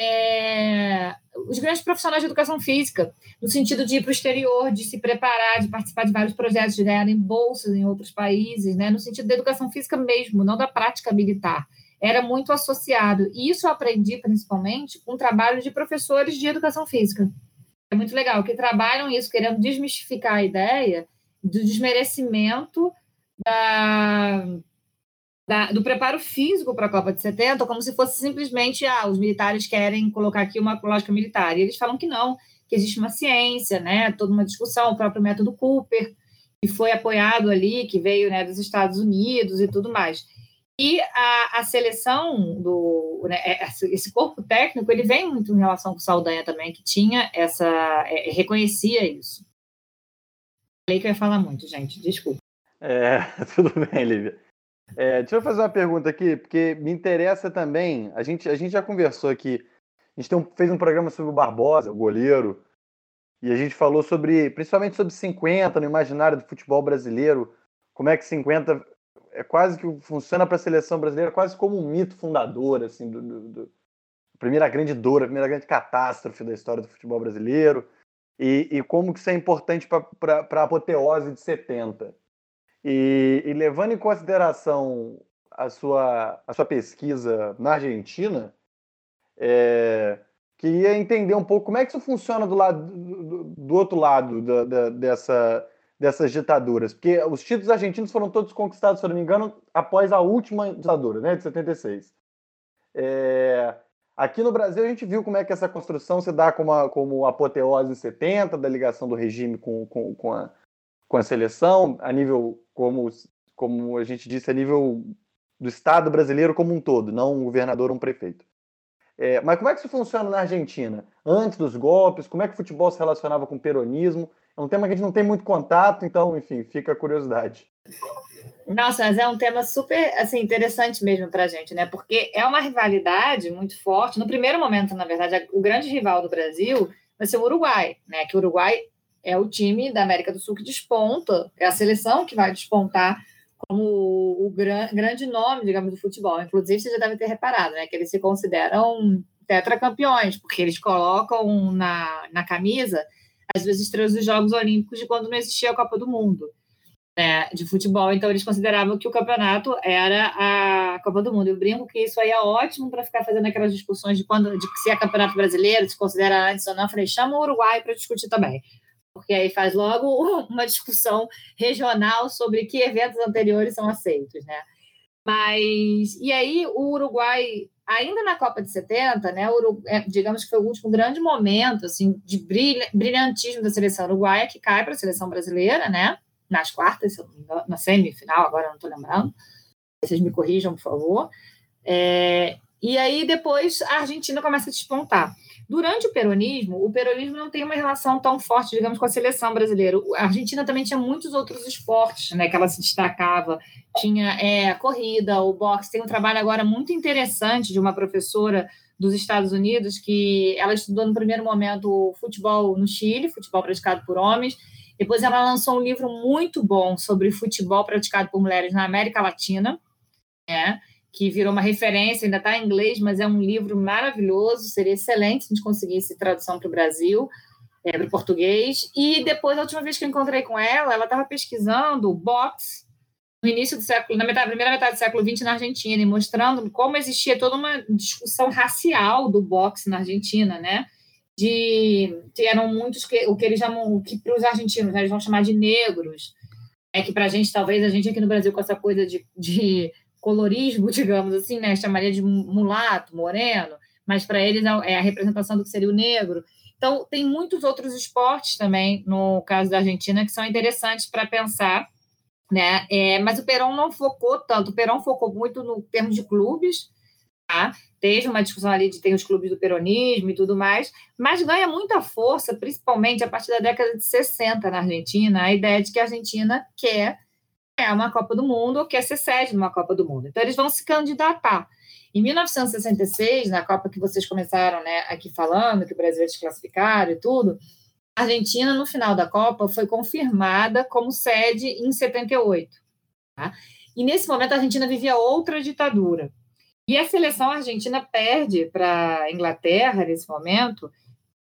[SPEAKER 3] é, os grandes profissionais de educação física, no sentido de ir para o exterior, de se preparar, de participar de vários projetos, de ganharem bolsas em outros países, né, no sentido da educação física mesmo, não da prática militar era muito associado. E isso eu aprendi principalmente com o trabalho de professores de educação física. É muito legal, que trabalham isso, querendo desmistificar a ideia do desmerecimento da, da, do preparo físico para a Copa de 70, como se fosse simplesmente, ah, os militares querem colocar aqui uma lógica militar. E eles falam que não, que existe uma ciência, né, toda uma discussão, o próprio método Cooper, que foi apoiado ali, que veio né, dos Estados Unidos e tudo mais. E a, a seleção do né, é, esse corpo técnico ele vem muito em relação com o Saldanha também, que tinha essa é, reconhecia isso. Falei que eu ia falar muito, gente, desculpa.
[SPEAKER 4] É, tudo bem, Lívia. É, deixa eu fazer uma pergunta aqui, porque me interessa também. A gente, a gente já conversou aqui. A gente um, fez um programa sobre o Barbosa, o goleiro, e a gente falou sobre, principalmente sobre 50 no imaginário do futebol brasileiro, como é que 50 é quase que funciona para a seleção brasileira quase como um mito fundador, assim, do, do, do primeira grande dor, a primeira grande catástrofe da história do futebol brasileiro, e, e como que isso é importante para a apoteose de 70. E, e, levando em consideração a sua, a sua pesquisa na Argentina, é, queria entender um pouco como é que isso funciona do, lado, do, do outro lado da, da, dessa, dessas ditaduras? Porque os títulos argentinos foram todos conquistados, se não me engano, após a última ditadura, né, de 76. É... Aqui no Brasil a gente viu como é que essa construção se dá como, a, como apoteose em 70, da ligação do regime com, com, com, a, com a seleção, a nível, como, como a gente disse, a nível do Estado brasileiro como um todo, não um governador ou um prefeito. É, mas como é que isso funciona na Argentina? Antes dos golpes, como é que o futebol se relacionava com o peronismo? É um tema que a gente não tem muito contato, então, enfim, fica a curiosidade.
[SPEAKER 3] Nossa, mas é um tema super assim, interessante mesmo para a gente, né? Porque é uma rivalidade muito forte. No primeiro momento, na verdade, o grande rival do Brasil vai ser o Uruguai, né? Que o Uruguai é o time da América do Sul que desponta, é a seleção que vai despontar como o, gran, grande nome, digamos, do futebol. Inclusive, você já deve ter reparado, né? Que eles se consideram tetracampeões, porque eles colocam na, na camisa às vezes estrelas dos Jogos Olímpicos de quando não existia a Copa do Mundo né, de futebol. Então, eles consideravam que o campeonato era a Copa do Mundo. Eu brinco que isso aí é ótimo para ficar fazendo aquelas discussões de quando de se é campeonato brasileiro, se considera antes ou não. Eu falei, chama o Uruguai para discutir também. Porque aí faz logo uma discussão regional sobre que eventos anteriores são aceitos, né? Mas, e aí o Uruguai ainda na Copa de 70, né, é, digamos que foi o último grande momento assim, de brilhantismo da seleção uruguaia, que cai para a seleção brasileira, né, nas quartas, na semifinal, agora não estou lembrando. Vocês me corrijam, por favor. É, e aí depois a Argentina começa a despontar. Durante o peronismo, o peronismo não tem uma relação tão forte, digamos, com a seleção brasileira. A Argentina também tinha muitos outros esportes, né, que ela se destacava. Tinha é, a corrida, o boxe. Tem um trabalho agora muito interessante de uma professora dos Estados Unidos que ela estudou no primeiro momento futebol no Chile, futebol praticado por homens, Depois ela lançou um livro muito bom sobre futebol praticado por mulheres na América Latina, né? Que virou uma referência, ainda está em inglês, mas é um livro maravilhoso, seria excelente se a gente conseguisse tradução para o Brasil, é, para o português. E depois, a última vez que eu encontrei com ela, ela estava pesquisando boxe no início do século, na metade, primeira metade do século XX na Argentina, e mostrando como existia toda uma discussão racial do boxe na Argentina, né? De que eram muitos que o que eles chamam, o que para os argentinos né, eles vão chamar de negros, é que para a gente talvez a gente aqui no Brasil com essa coisa de, de colorismo, digamos assim, né, chamaria de mulato, moreno, mas para eles é, é a representação do que seria o negro. Então tem muitos outros esportes também no caso da Argentina que são interessantes para pensar né? É, mas o Perón não focou tanto, o Perón focou muito no termo de clubes, tá? Teve uma discussão ali de ter os clubes do peronismo e tudo mais, mas ganha muita força, principalmente a partir da década de 60 na Argentina, a ideia de que a Argentina quer é uma Copa do Mundo ou quer ser sede de uma Copa do Mundo. Então, eles vão se candidatar. Em 1966, na Copa que vocês começaram né, aqui falando, que o Brasil é desclassificado e tudo, a Argentina, no final da Copa, foi confirmada como sede em 78. Tá? E nesse momento a Argentina vivia outra ditadura. E a seleção argentina perde para a Inglaterra nesse momento.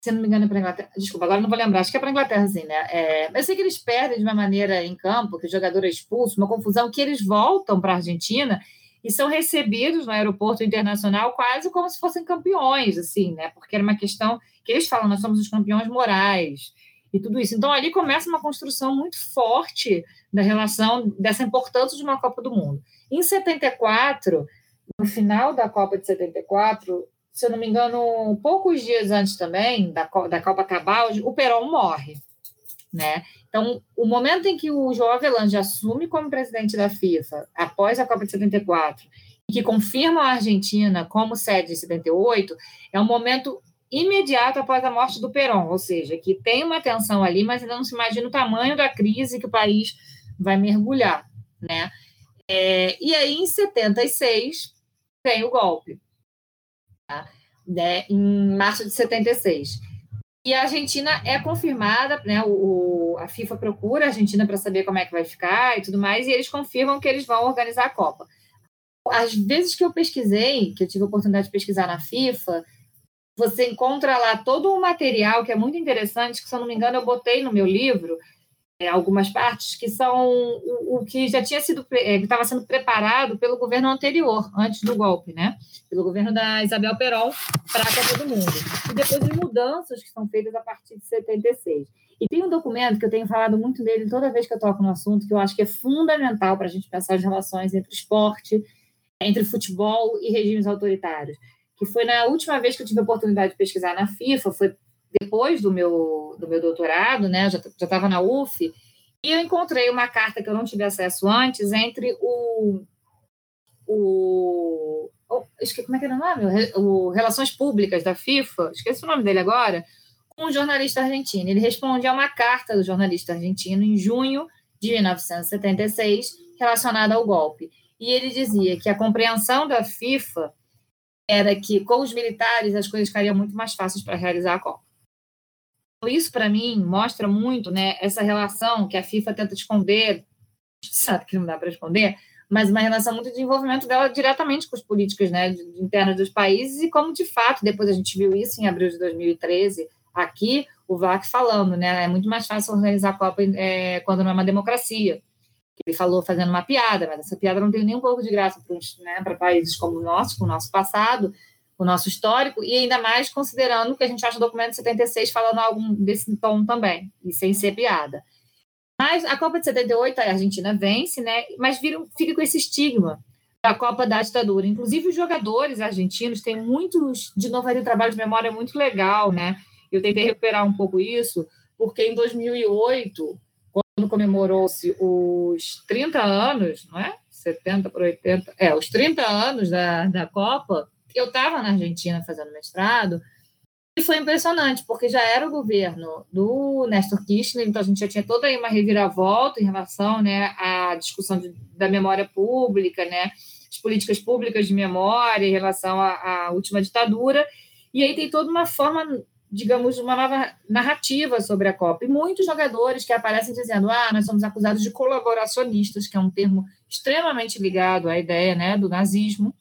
[SPEAKER 3] Se não me engano, é para a Inglaterra. Desculpa, agora não vou lembrar. Acho que é para a Inglaterra, sim, né? É, eu sei que eles perdem de uma maneira em campo, que o jogador é expulso, uma confusão, que eles voltam para a Argentina e são recebidos no aeroporto internacional quase como se fossem campeões, assim, né? Porque era uma questão que eles falam, nós somos os campeões morais e tudo isso. Então, ali começa uma construção muito forte da relação, dessa importância de uma Copa do Mundo. Em 74, no final da Copa de 74, se eu não me engano, poucos dias antes também da, da acabar, o Perón morre. Né? Então, o momento em que o João Avelange assume como presidente da FIFA, após a Copa de 74, e que confirma a Argentina como sede de 78, é um momento imediato após a morte do Perón, ou seja, que tem uma tensão ali, mas ainda não se imagina o tamanho da crise que o país vai mergulhar, né? É, e aí, em 76, tem o golpe? Né? em março de 76. E a Argentina é confirmada, né? O, a FIFA procura a Argentina para saber como é que vai ficar e tudo mais, e eles confirmam que eles vão organizar a Copa. Às vezes que eu pesquisei, que eu tive a oportunidade de pesquisar na FIFA, você encontra lá todo um material que é muito interessante, que, se eu não me engano, eu botei no meu livro, algumas partes, que são o, o que já tinha sido, é, estava sendo preparado pelo governo anterior, antes do golpe, né? Pelo governo da Isabel Perón para a do Mundo. E depois as mudanças que são feitas a partir de 76. E tem um documento que eu tenho falado muito dele toda vez que eu toco no assunto, que eu acho que é fundamental para a gente pensar as relações entre esporte, entre futebol e regimes autoritários que foi na última vez que eu tive a oportunidade de pesquisar na FIFA, foi depois do meu, do meu doutorado, né? Já estava na UF, e eu encontrei uma carta que eu não tive acesso antes entre o. o esqueci, como é que era o nome? O, Relações Públicas da FIFA, esqueci o nome dele agora, com um jornalista argentino. Ele respondia a uma carta do jornalista argentino em junho de 1976 relacionada ao golpe. E ele dizia que a compreensão da FIFA era que com os militares as coisas ficariam muito mais fáceis para realizar a Copa. Isso, para mim, mostra muito né, essa relação que a FIFA tenta esconder, sabe que não dá para esconder, mas uma relação muito de envolvimento dela diretamente com as políticas né, internas dos países e como, de fato, depois a gente viu isso em abril de 2013, aqui, o VAC falando, né, é muito mais fácil organizar a Copa é, quando não é uma democracia. Ele falou fazendo uma piada, mas essa piada não tem nem um pouco de graça para né, países como o nosso, com o nosso passado, o nosso histórico, e ainda mais considerando que a gente acha o documento de 76 falando algo desse tom também, e sem ser piada. Mas a Copa de 78, a Argentina vence, né? Mas vira, fica com esse estigma da Copa da ditadura. Inclusive, os jogadores argentinos têm muitos. De novo, ali, um trabalho de memória muito legal, né? Eu tentei recuperar um pouco isso, porque em 2008 quando comemorou-se os 30 anos, não é? 70 para 80, é, os 30 anos da, da Copa, eu estava na Argentina fazendo mestrado, e foi impressionante, porque já era o governo do Néstor Kirchner, então a gente já tinha toda aí uma reviravolta em relação né, à discussão de, da memória pública, né, as políticas públicas de memória em relação à, à última ditadura, e aí tem toda uma forma digamos, uma nova narrativa sobre a Copa. E muitos jogadores que aparecem dizendo: ah, nós somos acusados de colaboracionistas, que é um termo extremamente ligado à ideia né, do nazismo.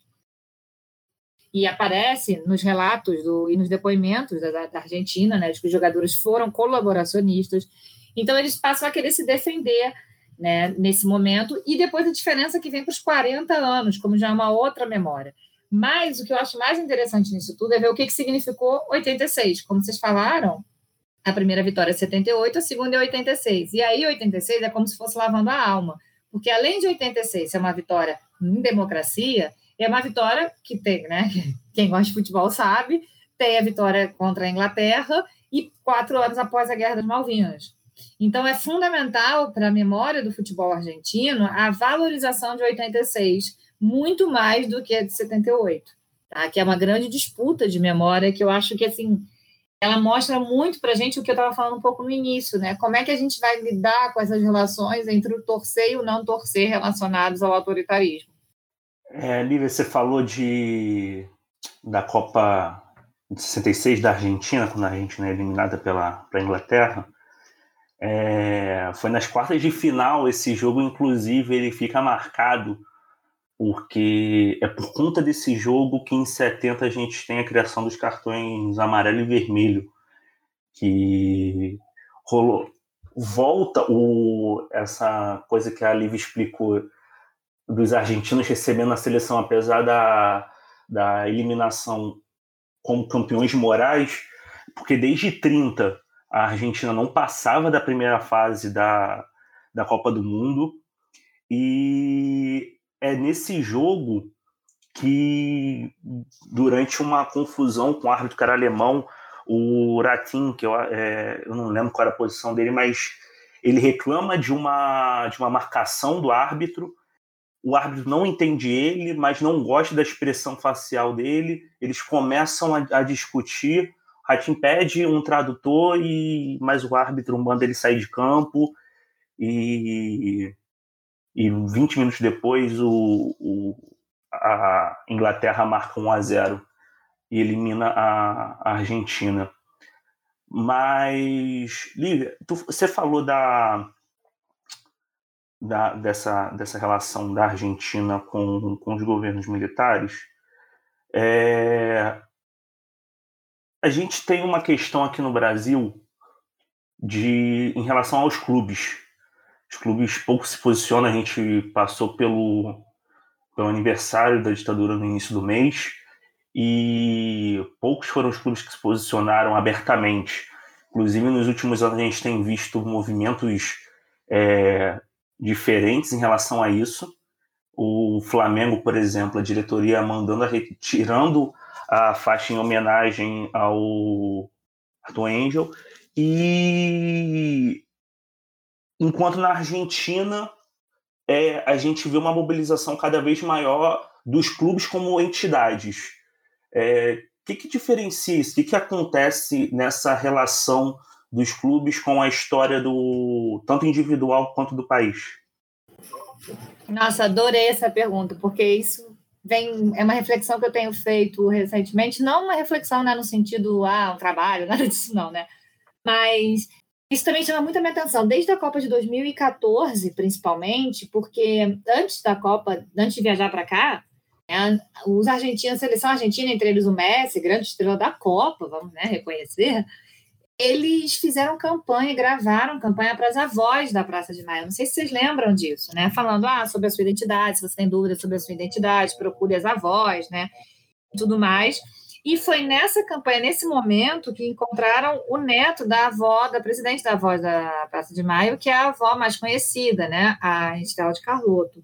[SPEAKER 3] E aparece nos relatos do, e nos depoimentos da, da Argentina, né, de que os jogadores foram colaboracionistas. Então, eles passam a querer se defender né, nesse momento, e depois a diferença que vem para os 40 anos, como já é uma outra memória. Mas o que eu acho mais interessante nisso tudo é ver o que, que significou 86. Como vocês falaram, a primeira vitória é 78, a segunda é 86. E aí, 86 é como se fosse lavando a alma. Porque além de 86 ser uma vitória em democracia, é uma vitória que tem, né? Quem gosta de futebol sabe, tem a vitória contra a Inglaterra e quatro anos após a Guerra das Malvinas. Então, é fundamental para a memória do futebol argentino a valorização de 86, muito mais do que a de 78, tá? que é uma grande disputa de memória que eu acho que, assim, ela mostra muito para a gente o que eu estava falando um pouco no início, né? Como é que a gente vai lidar com essas relações entre o torcer e o não torcer relacionados ao autoritarismo.
[SPEAKER 1] É, Lívia, você falou de da Copa de 66 da Argentina, quando a Argentina é eliminada pela, pela Inglaterra. É, foi nas quartas de final esse jogo, inclusive, ele fica marcado porque é por conta desse jogo que em 70 a gente tem a criação dos cartões amarelo e vermelho, que rolou. Volta o, essa coisa que a Liv explicou dos argentinos recebendo a seleção, apesar da, da eliminação como campeões morais, porque desde 30 a Argentina não passava da primeira fase da, da Copa do Mundo. E é nesse jogo que, durante uma confusão com o árbitro cara alemão, o Ratin, que eu, é, eu não lembro qual era a posição dele, mas ele reclama de uma, de uma marcação do árbitro. O árbitro não entende ele, mas não gosta da expressão facial dele. Eles começam a, a discutir. Ratin pede um tradutor e mas o árbitro manda ele sair de campo e, e 20 minutos depois o, o a Inglaterra marca 1 a 0 e elimina a, a Argentina. Mas, Lívia, tu, você falou da, da, dessa, dessa relação da Argentina com, com os governos militares. É, a gente tem uma questão aqui no Brasil de em relação aos clubes. Os clubes pouco se posicionam, a gente passou pelo, pelo aniversário da ditadura no início do mês e poucos foram os clubes que se posicionaram abertamente. Inclusive, nos últimos anos, a gente tem visto movimentos é, diferentes em relação a isso. O Flamengo, por exemplo, a diretoria mandando, tirando a faixa em homenagem ao Arthur Angel. E enquanto na Argentina é, a gente vê uma mobilização cada vez maior dos clubes como entidades. É, o que, que diferencia isso? O que, que acontece nessa relação dos clubes com a história do tanto individual quanto do país?
[SPEAKER 3] Nossa, adorei essa pergunta, porque isso vem, é uma reflexão que eu tenho feito recentemente, não uma reflexão né, no sentido, ah, um trabalho, nada disso não, né? Mas isso também chama muito a minha atenção, desde a Copa de 2014, principalmente, porque antes da Copa, antes de viajar para cá, né, os argentinos, a seleção argentina, entre eles o Messi, grande estrela da Copa, vamos né, reconhecer, eles fizeram campanha, gravaram campanha para as avós da Praça de Maio. Não sei se vocês lembram disso, né? Falando ah, sobre a sua identidade, se você tem dúvidas sobre a sua identidade, procure as avós, né? Tudo mais. E foi nessa campanha, nesse momento, que encontraram o neto da avó, da presidente da avó da Praça de Maio, que é a avó mais conhecida, né? A Estela de Carlotto.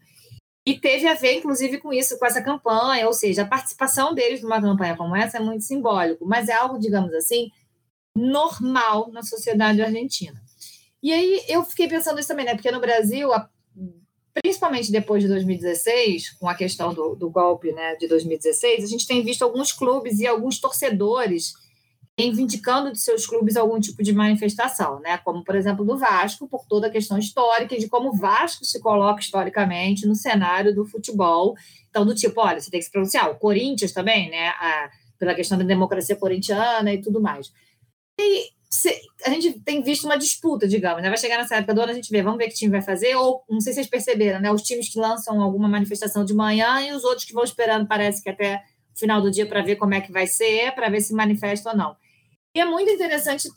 [SPEAKER 3] E teve a ver, inclusive, com isso, com essa campanha, ou seja, a participação deles numa campanha como essa é muito simbólico, mas é algo, digamos assim, normal na sociedade argentina. E aí eu fiquei pensando isso também, né? Porque no Brasil, principalmente depois de 2016, com a questão do, do golpe né, de 2016, a gente tem visto alguns clubes e alguns torcedores reivindicando de seus clubes algum tipo de manifestação, né? Como, por exemplo, do Vasco, por toda a questão histórica e de como o Vasco se coloca historicamente no cenário do futebol. Então, do tipo, olha, você tem que se pronunciar. O Corinthians também, né? A, pela questão da democracia corintiana e tudo mais. E a gente tem visto uma disputa, digamos, né? Vai chegar nessa época do ano, a gente vê, vamos ver que time vai fazer, ou não sei se vocês perceberam, né? Os times que lançam alguma manifestação de manhã e os outros que vão esperando, parece que até o final do dia para ver como é que vai ser, para ver se manifesta ou não. E é muito interessante.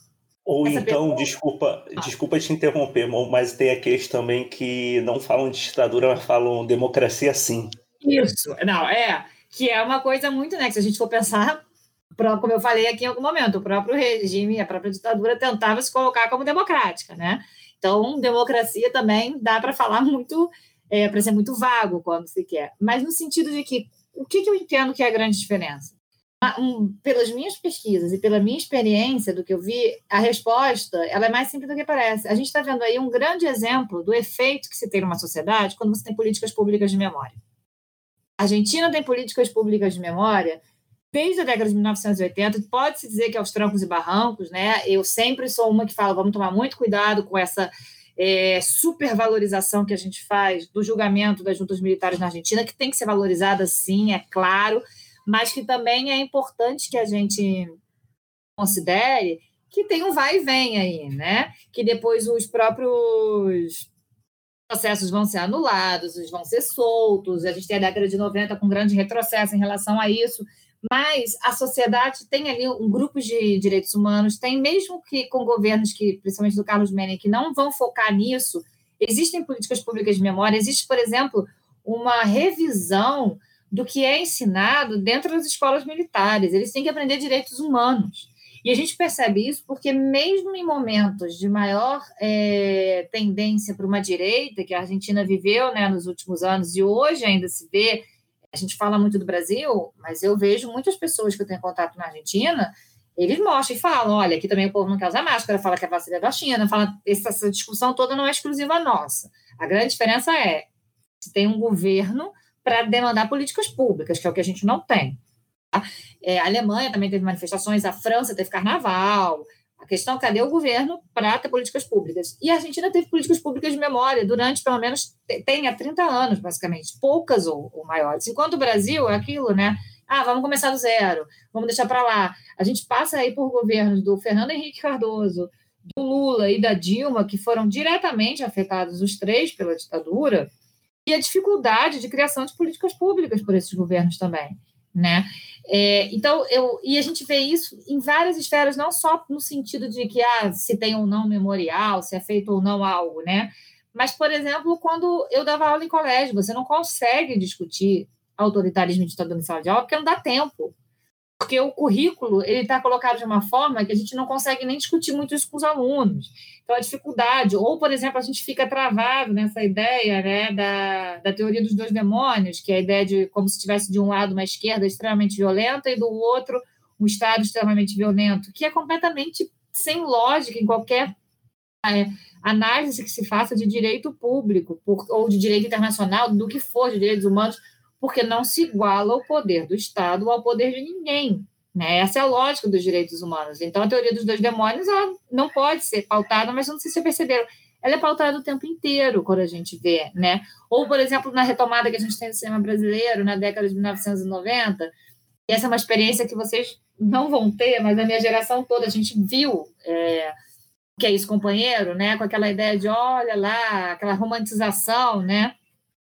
[SPEAKER 1] Ou então, pergunta. desculpa, ah. desculpa te interromper, mas tem aqueles também que não falam ditadura, mas falam democracia sim.
[SPEAKER 3] Isso, não, é, que é uma coisa muito, né? Que se a gente for pensar, como eu falei aqui em algum momento, o próprio regime, a própria ditadura tentava se colocar como democrática, né? Então, democracia também dá para falar muito, é, para ser muito vago quando se quer, mas no sentido de que o que, que eu entendo que é a grande diferença? Um, pelas minhas pesquisas e pela minha experiência do que eu vi, a resposta ela é mais simples do que parece. A gente está vendo aí um grande exemplo do efeito que se tem numa sociedade quando você tem políticas públicas de memória. A Argentina tem políticas públicas de memória desde a década de 1980, pode-se dizer que é aos trancos e barrancos, né? Eu sempre sou uma que fala, vamos tomar muito cuidado com essa é, supervalorização que a gente faz do julgamento das juntas militares na Argentina, que tem que ser valorizada, sim, é claro, mas que também é importante que a gente considere que tem um vai e vem aí, né? Que depois os próprios processos vão ser anulados, vão ser soltos. A gente tem a década de 90 com grande retrocesso em relação a isso, mas a sociedade tem ali um grupo de direitos humanos, tem mesmo que com governos que, principalmente do Carlos Menem, que não vão focar nisso, existem políticas públicas de memória, existe, por exemplo, uma revisão do que é ensinado dentro das escolas militares. Eles têm que aprender direitos humanos. E a gente percebe isso porque, mesmo em momentos de maior é, tendência para uma direita, que a Argentina viveu né, nos últimos anos e hoje ainda se vê a gente fala muito do Brasil, mas eu vejo muitas pessoas que eu tenho contato na Argentina, eles mostram e falam: olha, aqui também o povo não quer usar máscara, fala que a vacina é da China, fala, essa discussão toda não é exclusiva nossa. A grande diferença é se tem um governo para demandar políticas públicas, que é o que a gente não tem. Tá? É, a Alemanha também teve manifestações, a França teve carnaval, a questão cadê o governo para ter políticas públicas? E a Argentina teve políticas públicas de memória durante, pelo menos, tem há 30 anos, basicamente, poucas ou, ou maiores. Enquanto o Brasil é aquilo, né? Ah, vamos começar do zero, vamos deixar para lá. A gente passa aí por governos do Fernando Henrique Cardoso, do Lula e da Dilma, que foram diretamente afetados os três pela ditadura, e a dificuldade de criação de políticas públicas por esses governos também né? É, então, eu, e a gente vê isso em várias esferas, não só no sentido de que ah, se tem ou não memorial, se é feito ou não algo, né? Mas, por exemplo, quando eu dava aula em colégio, você não consegue discutir autoritarismo e ditadura em sala de aula porque não dá tempo porque o currículo ele está colocado de uma forma que a gente não consegue nem discutir muito isso com os alunos. Então, a dificuldade, ou, por exemplo, a gente fica travado nessa ideia né, da, da teoria dos dois demônios, que é a ideia de como se tivesse de um lado uma esquerda extremamente violenta e do outro um Estado extremamente violento, que é completamente sem lógica em qualquer é, análise que se faça de direito público por, ou de direito internacional, do que for, de direitos humanos, porque não se iguala o poder do Estado ao poder de ninguém. Né? Essa é a lógica dos direitos humanos. Então, a teoria dos dois demônios não pode ser pautada, mas não sei se vocês perceberam, ela é pautada o tempo inteiro quando a gente vê. Né? Ou, por exemplo, na retomada que a gente tem do cinema brasileiro, na década de 1990, essa é uma experiência que vocês não vão ter, mas a minha geração toda, a gente viu é, que é isso, companheiro, né? com aquela ideia de, olha lá, aquela romantização, né?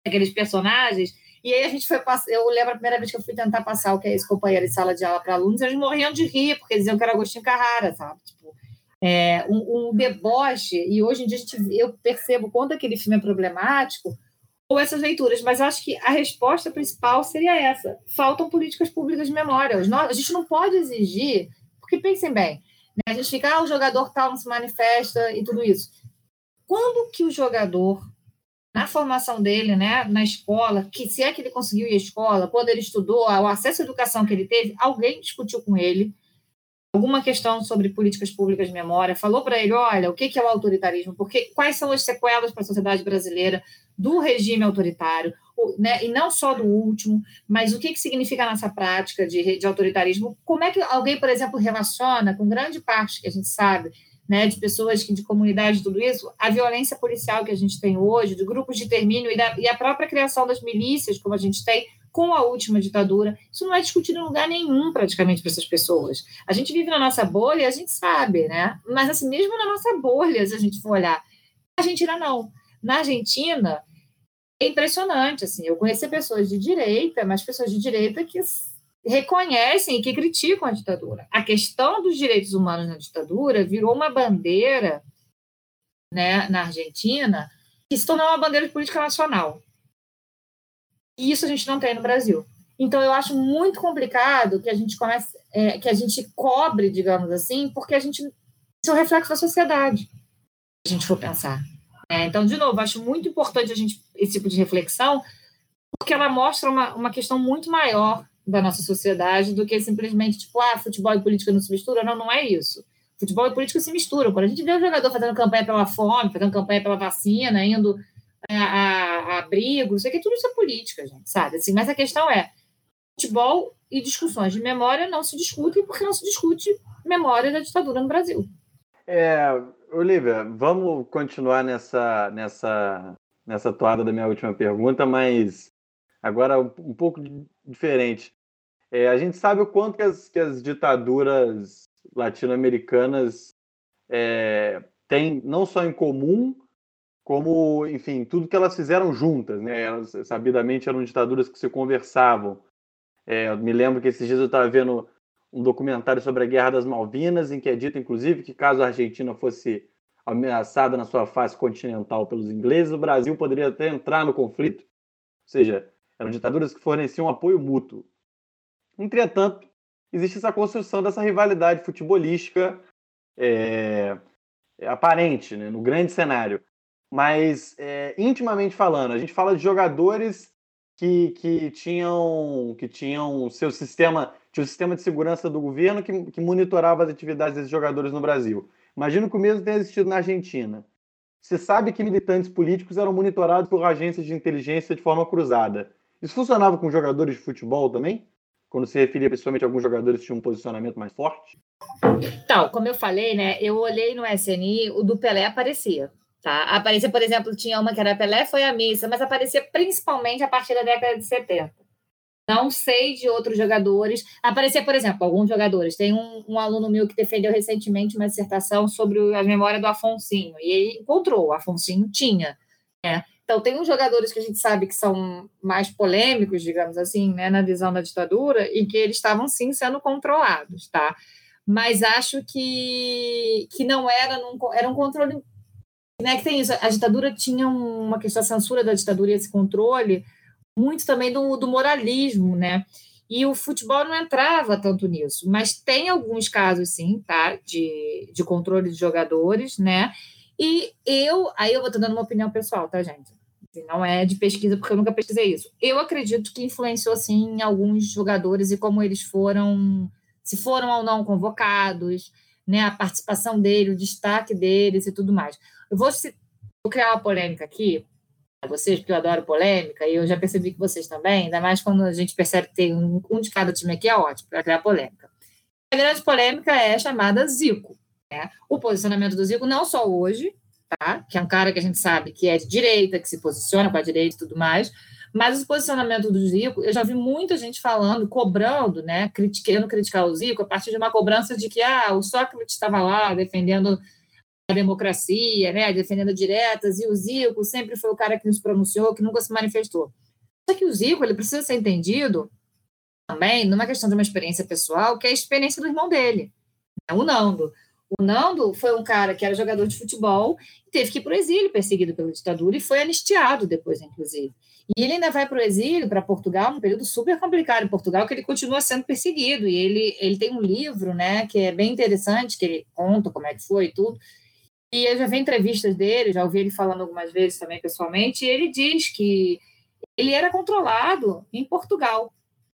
[SPEAKER 3] aqueles personagens, e aí a gente foi passar. Eu lembro a primeira vez que eu fui tentar passar o que é esse companheiro em sala de aula para alunos, eles morriam de rir, porque diziam que era Agostinho Carrara, sabe? Tipo, é, um, um, deboche, e hoje em dia gente, eu percebo quanto aquele filme é problemático, ou essas leituras, mas acho que a resposta principal seria essa: faltam políticas públicas de memória. A gente não pode exigir, porque pensem bem, né? a gente fica, ah, o jogador tal não se manifesta e tudo isso. Quando que o jogador na formação dele, né, na escola, que se é que ele conseguiu ir à escola, quando ele estudou, o acesso à educação que ele teve, alguém discutiu com ele alguma questão sobre políticas públicas de memória, falou para ele, olha, o que é o autoritarismo, porque quais são as sequelas para a sociedade brasileira do regime autoritário, né, e não só do último, mas o que, que significa nessa prática de, de autoritarismo, como é que alguém, por exemplo, relaciona com grande parte que a gente sabe né, de pessoas que, de comunidade, tudo isso, a violência policial que a gente tem hoje, de grupos de termínio e, da, e a própria criação das milícias, como a gente tem, com a última ditadura. Isso não é discutido em lugar nenhum, praticamente, para essas pessoas. A gente vive na nossa bolha a gente sabe, né? Mas, assim, mesmo na nossa bolha, se a gente for olhar, a Argentina não. Na Argentina, é impressionante, assim, eu conheci pessoas de direita, mas pessoas de direita que reconhecem e que criticam a ditadura. A questão dos direitos humanos na ditadura virou uma bandeira né, na Argentina que se tornou uma bandeira de política nacional. E isso a gente não tem no Brasil. Então eu acho muito complicado que a gente comece, é, que a gente cobre, digamos assim, porque a gente isso é um reflexo da sociedade. Se a gente for pensar. É, então, de novo, acho muito importante a gente esse tipo de reflexão, porque ela mostra uma, uma questão muito maior da nossa sociedade do que simplesmente, tipo, ah, futebol e política não se misturam. Não, não é isso. Futebol e política se misturam. Quando a gente vê o jogador fazendo campanha pela fome, fazendo campanha pela vacina, indo a, a, a abrigo, sei que tudo isso é política, gente, sabe? Assim, mas a questão é, futebol e discussões de memória não se discutem porque não se discute memória da ditadura no Brasil.
[SPEAKER 4] É, Olivia, vamos continuar nessa, nessa, nessa toada da minha última pergunta, mas agora um pouco diferente. É, a gente sabe o quanto que as, que as ditaduras latino-americanas é, têm não só em comum, como, enfim, tudo que elas fizeram juntas. Né? Elas, sabidamente, eram ditaduras que se conversavam. É, me lembro que esses dias eu estava vendo um documentário sobre a Guerra das Malvinas, em que é dito, inclusive, que caso a Argentina fosse ameaçada na sua face continental pelos ingleses, o Brasil poderia até entrar no conflito. Ou seja, eram ditaduras que forneciam apoio mútuo. Entretanto, existe essa construção dessa rivalidade futebolística é, é aparente, né, no grande cenário. Mas, é, intimamente falando, a gente fala de jogadores que, que tinham que tinham seu sistema, tinha o sistema de segurança do governo que, que monitorava as atividades desses jogadores no Brasil. Imagino que o mesmo tenha existido na Argentina. Você sabe que militantes políticos eram monitorados por agências de inteligência de forma cruzada. Isso funcionava com jogadores de futebol também? Quando se referia principalmente a alguns jogadores que tinham um posicionamento mais forte?
[SPEAKER 3] Então, como eu falei, né? Eu olhei no SNI, o do Pelé aparecia. Tá? Aparecia, por exemplo, tinha uma que era Pelé, foi a missa, mas aparecia principalmente a partir da década de 70. Não sei de outros jogadores. Aparecia, por exemplo, alguns jogadores. Tem um, um, aluno meu que defendeu recentemente uma dissertação sobre a memória do Afonsinho. E ele encontrou, o Afonsinho tinha. Né? Então, tem uns jogadores que a gente sabe que são mais polêmicos, digamos assim, né, na visão da ditadura, e que eles estavam, sim, sendo controlados, tá? Mas acho que, que não era, num, era um controle... Né, que tem isso, a ditadura tinha uma questão, a censura da ditadura e esse controle muito também do, do moralismo, né? E o futebol não entrava tanto nisso, mas tem alguns casos, sim, tá? De, de controle de jogadores, né? E eu, aí eu vou dando uma opinião pessoal, tá, gente? Não é de pesquisa, porque eu nunca pesquisei isso. Eu acredito que influenciou, sim, alguns jogadores e como eles foram, se foram ou não convocados, né? A participação dele, o destaque deles e tudo mais. Eu vou, vou criar uma polêmica aqui, vocês, porque eu adoro polêmica, e eu já percebi que vocês também, ainda mais quando a gente percebe que tem um, um de cada time aqui, é ótimo para criar polêmica. A grande polêmica é chamada Zico. Né? O posicionamento do Zico, não só hoje, tá? que é um cara que a gente sabe que é de direita, que se posiciona com a direita e tudo mais, mas o posicionamento do Zico, eu já vi muita gente falando, cobrando, né, criticando criticar o Zico a partir de uma cobrança de que ah, o Sócrates estava lá defendendo a democracia, né, defendendo diretas, e o Zico sempre foi o cara que nos pronunciou, que nunca se manifestou. Só que o Zico ele precisa ser entendido também numa questão de uma experiência pessoal, que é a experiência do irmão dele, né, o Nando. O Nando foi um cara que era jogador de futebol, teve que ir para o exílio perseguido pela ditadura e foi anistiado depois, inclusive. E ele ainda vai para o exílio, para Portugal, num período super complicado em Portugal, que ele continua sendo perseguido. E ele, ele tem um livro, né, que é bem interessante, que ele conta como é que foi e tudo. E eu já vi entrevistas dele, já ouvi ele falando algumas vezes também pessoalmente, e ele diz que ele era controlado em Portugal.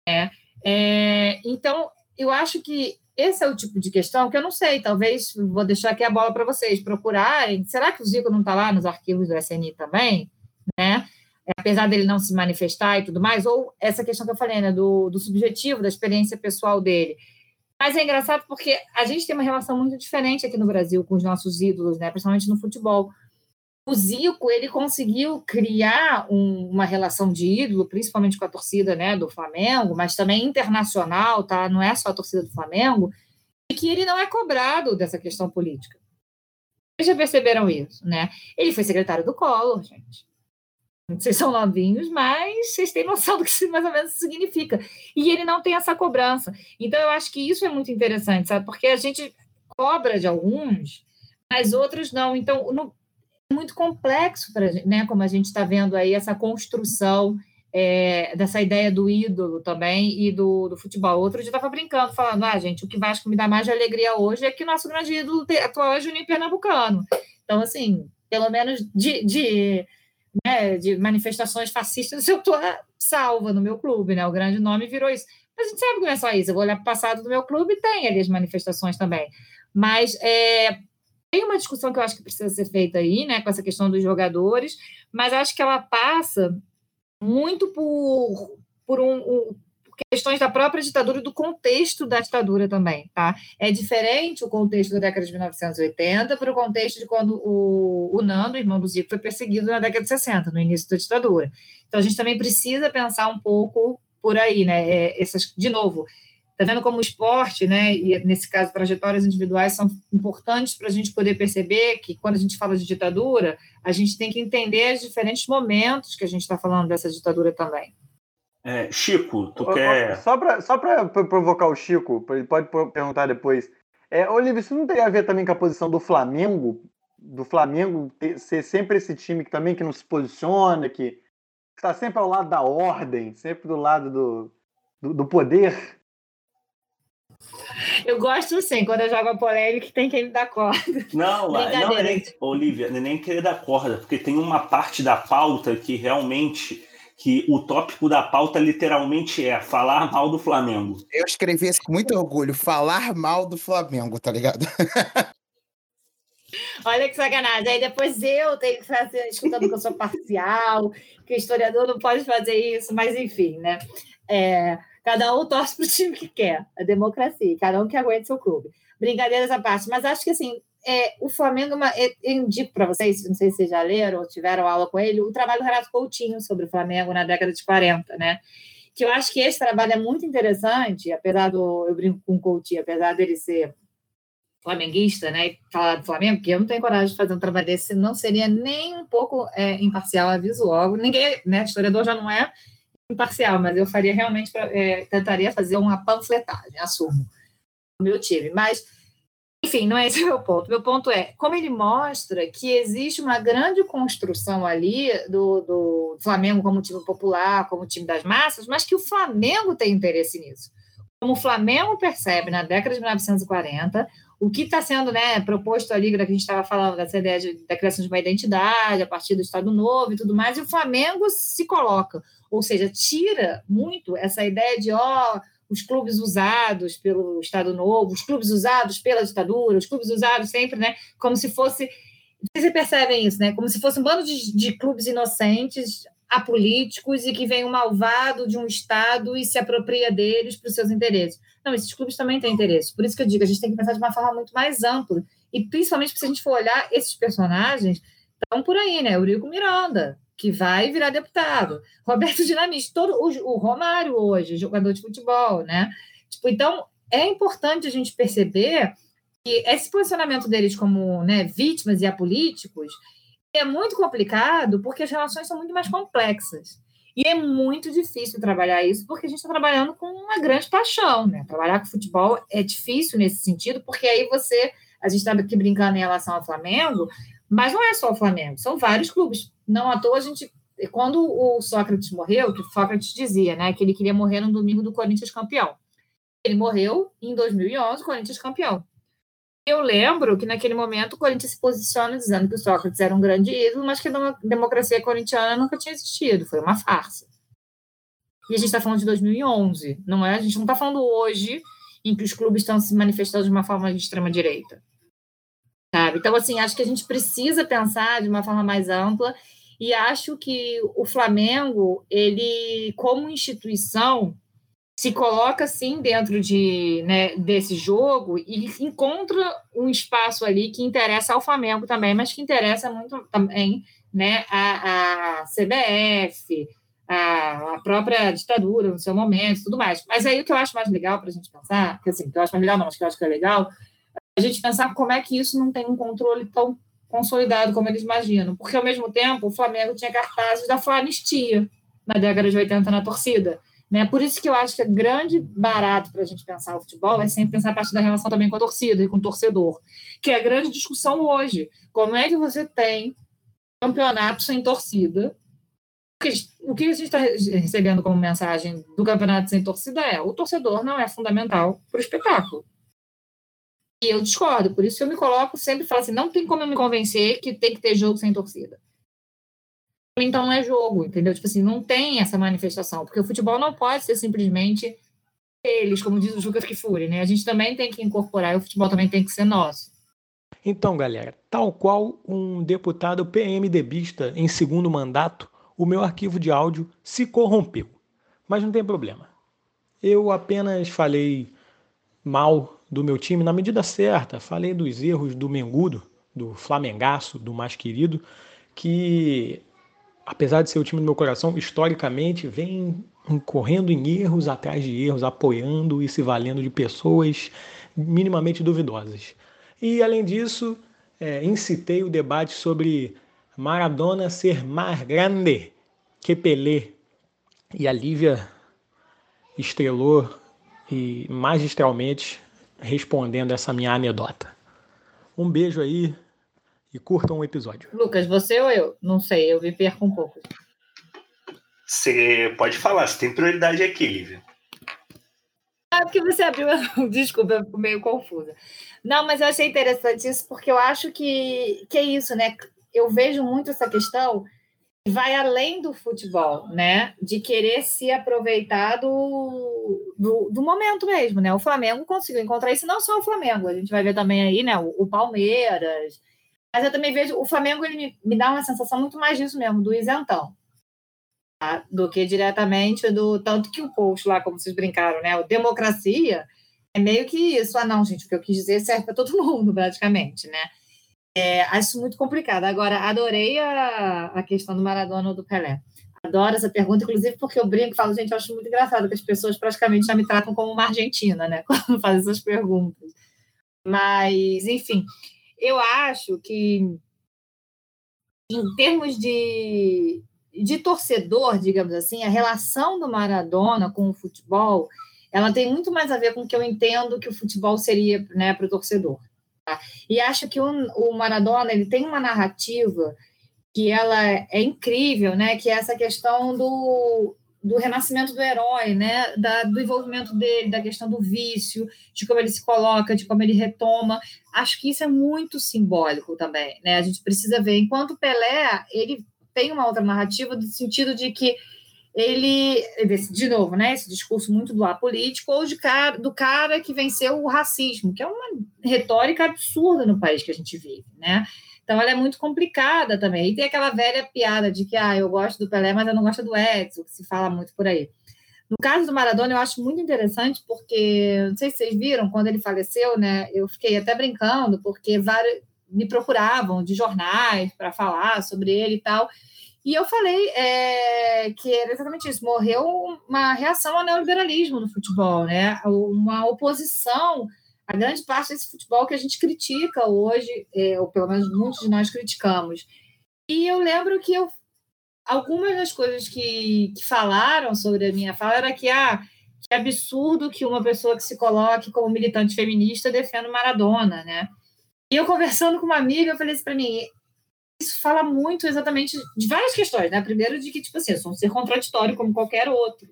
[SPEAKER 3] Né? É, então, eu acho que esse é o tipo de questão que eu não sei, talvez vou deixar aqui a bola para vocês procurarem. Será que o Zico não está lá nos arquivos do SNI também? Né? Apesar dele não se manifestar e tudo mais, ou essa questão que eu falei, né, do, do subjetivo, da experiência pessoal dele. Mas é engraçado porque a gente tem uma relação muito diferente aqui no Brasil com os nossos ídolos, né, principalmente no futebol. O Zico ele conseguiu criar um, uma relação de ídolo, principalmente com a torcida né, do Flamengo, mas também internacional, tá? não é só a torcida do Flamengo, e que ele não é cobrado dessa questão política. Vocês já perceberam isso, né? Ele foi secretário do Collor, gente. Vocês são novinhos, mas vocês têm noção do que isso mais ou menos significa. E ele não tem essa cobrança. Então, eu acho que isso é muito interessante, sabe? Porque a gente cobra de alguns, mas outros não. Então, no, muito complexo, pra, né? Como a gente está vendo aí, essa construção é, dessa ideia do ídolo também e do, do futebol. Outro dia estava brincando, falando, ah, gente, o que Vasco me dá mais de alegria hoje é que nosso grande ídolo atual é Juninho Pernambucano. Então, assim, pelo menos de, de, né, de manifestações fascistas, eu estou salva no meu clube, né? O grande nome virou isso. Mas a gente sabe que não é só isso. Eu vou olhar para o passado do meu clube e tem ali as manifestações também. Mas é, tem uma discussão que eu acho que precisa ser feita aí, né, com essa questão dos jogadores, mas acho que ela passa muito por, por um, um, questões da própria ditadura e do contexto da ditadura também, tá? É diferente o contexto da década de 1980 para o contexto de quando o, o Nando, irmão do Zico, foi perseguido na década de 60, no início da ditadura. Então a gente também precisa pensar um pouco por aí, né? É, essas, de novo, Tá vendo como o esporte, né, e nesse caso trajetórias individuais são importantes para a gente poder perceber que quando a gente fala de ditadura, a gente tem que entender os diferentes momentos que a gente está falando dessa ditadura também.
[SPEAKER 1] É, Chico, tu quer.
[SPEAKER 4] Só para só provocar o Chico, ele pode perguntar depois. É, Olivia, isso não tem a ver também com a posição do Flamengo? Do Flamengo ter, ser sempre esse time que também que não se posiciona, que está sempre ao lado da ordem, sempre do lado do, do, do poder?
[SPEAKER 3] Eu gosto sim, quando eu jogo a polêmica, tem que me dar corda.
[SPEAKER 1] Não, não é nem, Olivia, não é nem querer dar corda, porque tem uma parte da pauta que realmente que o tópico da pauta literalmente é falar mal do Flamengo.
[SPEAKER 5] Eu escrevi isso com muito orgulho, falar mal do Flamengo, tá ligado?
[SPEAKER 3] Olha que sacanagem. Aí depois eu tenho que fazer, escutando que eu sou parcial, que o historiador não pode fazer isso, mas enfim, né? É, Cada um torce para o time que quer, a democracia, cada um que aguente seu clube. Brincadeiras à parte, mas acho que assim, é, o Flamengo, eu indico para vocês, não sei se vocês já leram ou tiveram aula com ele, o trabalho do Renato Coutinho sobre o Flamengo na década de 40, né? Que eu acho que esse trabalho é muito interessante, apesar do. Eu brinco com o Coutinho, apesar dele ser flamenguista, né? E falar do Flamengo, porque eu não tenho coragem de fazer um trabalho desse, não seria nem um pouco é, imparcial, aviso logo. Ninguém, né? Historiador já não é, imparcial, mas eu faria realmente, é, tentaria fazer uma panfletagem, assumo, o meu time. Mas, enfim, não é esse o meu ponto. Meu ponto é como ele mostra que existe uma grande construção ali do, do Flamengo como time popular, como time das massas, mas que o Flamengo tem interesse nisso. Como o Flamengo percebe na década de 1940, o que está sendo né, proposto ali, que a gente estava falando, dessa ideia de, da criação de uma identidade a partir do Estado Novo e tudo mais, e o Flamengo se coloca ou seja, tira muito essa ideia de ó, os clubes usados pelo Estado Novo, os clubes usados pela ditadura, os clubes usados sempre, né, como se fosse, vocês percebem isso, né, como se fosse um bando de, de clubes inocentes, apolíticos e que vem um malvado de um Estado e se apropria deles para os seus interesses. Não, esses clubes também têm interesse. Por isso que eu digo, a gente tem que pensar de uma forma muito mais ampla. E principalmente se a gente for olhar esses personagens, estão por aí, né? Eurico Miranda, que vai virar deputado. Roberto Dinamite, todo o, o Romário hoje, jogador de futebol, né? Tipo, então é importante a gente perceber que esse posicionamento deles como né, vítimas e apolíticos é muito complicado porque as relações são muito mais complexas. E é muito difícil trabalhar isso porque a gente está trabalhando com uma grande paixão, né? Trabalhar com futebol é difícil nesse sentido, porque aí você, a gente estava aqui brincando em relação ao Flamengo, mas não é só o Flamengo, são vários clubes. Não à toa a gente. Quando o Sócrates morreu, que o Sócrates dizia, né, que ele queria morrer no domingo do Corinthians campeão. Ele morreu em 2011, Corinthians campeão. Eu lembro que naquele momento o Corinthians se posiciona dizendo que o Sócrates era um grande ídolo, mas que a democracia corintiana nunca tinha existido, foi uma farsa. E a gente está falando de 2011, não é? A gente não está falando hoje em que os clubes estão se manifestando de uma forma de extrema direita. Sabe? Então, assim, acho que a gente precisa pensar de uma forma mais ampla e acho que o Flamengo, ele, como instituição, se coloca assim dentro de, né, desse jogo e encontra um espaço ali que interessa ao Flamengo também, mas que interessa muito também né, a, a CBF, a, a, própria ditadura no seu momento tudo mais. Mas aí o que eu acho mais legal para a gente pensar, que assim, que eu acho mais legal, não, mas que eu acho que é legal, a gente pensar como é que isso não tem um controle tão consolidado como eles imaginam. Porque, ao mesmo tempo, o Flamengo tinha cartazes da anistia na década de 80 na torcida. Né? Por isso que eu acho que é grande barato para a gente pensar o futebol é sempre pensar a partir da relação também com a torcida e com o torcedor, que é a grande discussão hoje. Como é que você tem campeonato sem torcida? O que a gente está recebendo como mensagem do campeonato sem torcida é o torcedor não é fundamental para o espetáculo. E eu discordo, por isso eu me coloco sempre falo assim: não tem como eu me convencer que tem que ter jogo sem torcida. Então não é jogo, entendeu? Tipo assim, não tem essa manifestação, porque o futebol não pode ser simplesmente eles, como diz o Juca Kifuri, né? A gente também tem que incorporar e o futebol também tem que ser nosso.
[SPEAKER 6] Então, galera, tal qual um deputado PMDBista em segundo mandato, o meu arquivo de áudio se corrompeu. Mas não tem problema. Eu apenas falei mal do meu time na medida certa. Falei dos erros do Mengudo, do Flamengaço, do mais querido, que apesar de ser o time do meu coração, historicamente vem correndo em erros atrás de erros, apoiando e se valendo de pessoas minimamente duvidosas. E além disso, é, incitei o debate sobre Maradona ser mais grande que Pelé. E a Lívia estrelou e magistralmente respondendo essa minha anedota. Um beijo aí e curtam o episódio.
[SPEAKER 3] Lucas, você ou eu? Não sei, eu me perco um pouco.
[SPEAKER 1] Você pode falar, você tem prioridade aqui, Lívia.
[SPEAKER 3] Ah, porque você abriu. Desculpa, eu fico meio confusa. Não, mas eu achei interessante isso, porque eu acho que, que é isso, né? Eu vejo muito essa questão vai além do futebol, né? De querer se aproveitar do, do, do, momento mesmo, né? O Flamengo conseguiu encontrar isso, não só o Flamengo, a gente vai ver também aí, né? O, o Palmeiras. Mas eu também vejo, o Flamengo ele me, me, dá uma sensação muito mais disso mesmo, do isentão. Tá? Do que diretamente do. Tanto que o post lá, como vocês brincaram, né? O democracia é meio que isso. Ah, não, gente, o que eu quis dizer serve para todo mundo, praticamente, né? É, acho muito complicado. Agora, adorei a, a questão do Maradona ou do Pelé. Adoro essa pergunta, inclusive porque eu brinco e falo, gente, eu acho muito engraçado que as pessoas praticamente já me tratam como uma argentina, né? Quando fazem essas perguntas. Mas, enfim, eu acho que em termos de, de torcedor, digamos assim, a relação do Maradona com o futebol, ela tem muito mais a ver com o que eu entendo que o futebol seria né, para o torcedor. E acho que o, Maradona ele tem uma narrativa que ela é incrível, né? Que é essa questão do, do renascimento do herói, né? Da, do envolvimento dele, da questão do vício, de como ele se coloca, de como ele retoma. Acho que isso é muito simbólico também, né? A gente precisa ver. Enquanto Pelé, ele tem uma outra narrativa do sentido de que ele, de novo, né, esse discurso muito do apolítico, ou de cara, do cara que venceu o racismo, que é uma retórica absurda no país que a gente vive, né? Então ela é muito complicada também. E tem aquela velha piada de que ah, eu gosto do Pelé, mas eu não gosto do Edson, que se fala muito por aí. No caso do Maradona, eu acho muito interessante, porque não sei se vocês viram, quando ele faleceu, né? Eu fiquei até brincando, porque vários me procuravam de jornais para falar sobre ele e tal. E eu falei é, que era exatamente isso: morreu uma reação ao neoliberalismo no futebol, né? uma oposição a grande parte desse futebol que a gente critica hoje, é, ou pelo menos muitos de nós criticamos. E eu lembro que eu, algumas das coisas que, que falaram sobre a minha fala era que, ah, que absurdo que uma pessoa que se coloque como militante feminista defenda Maradona, né? E eu conversando com uma amiga, eu falei assim para mim, isso fala muito exatamente de várias questões, né? Primeiro, de que, tipo assim, eu sou um ser contraditório como qualquer outro.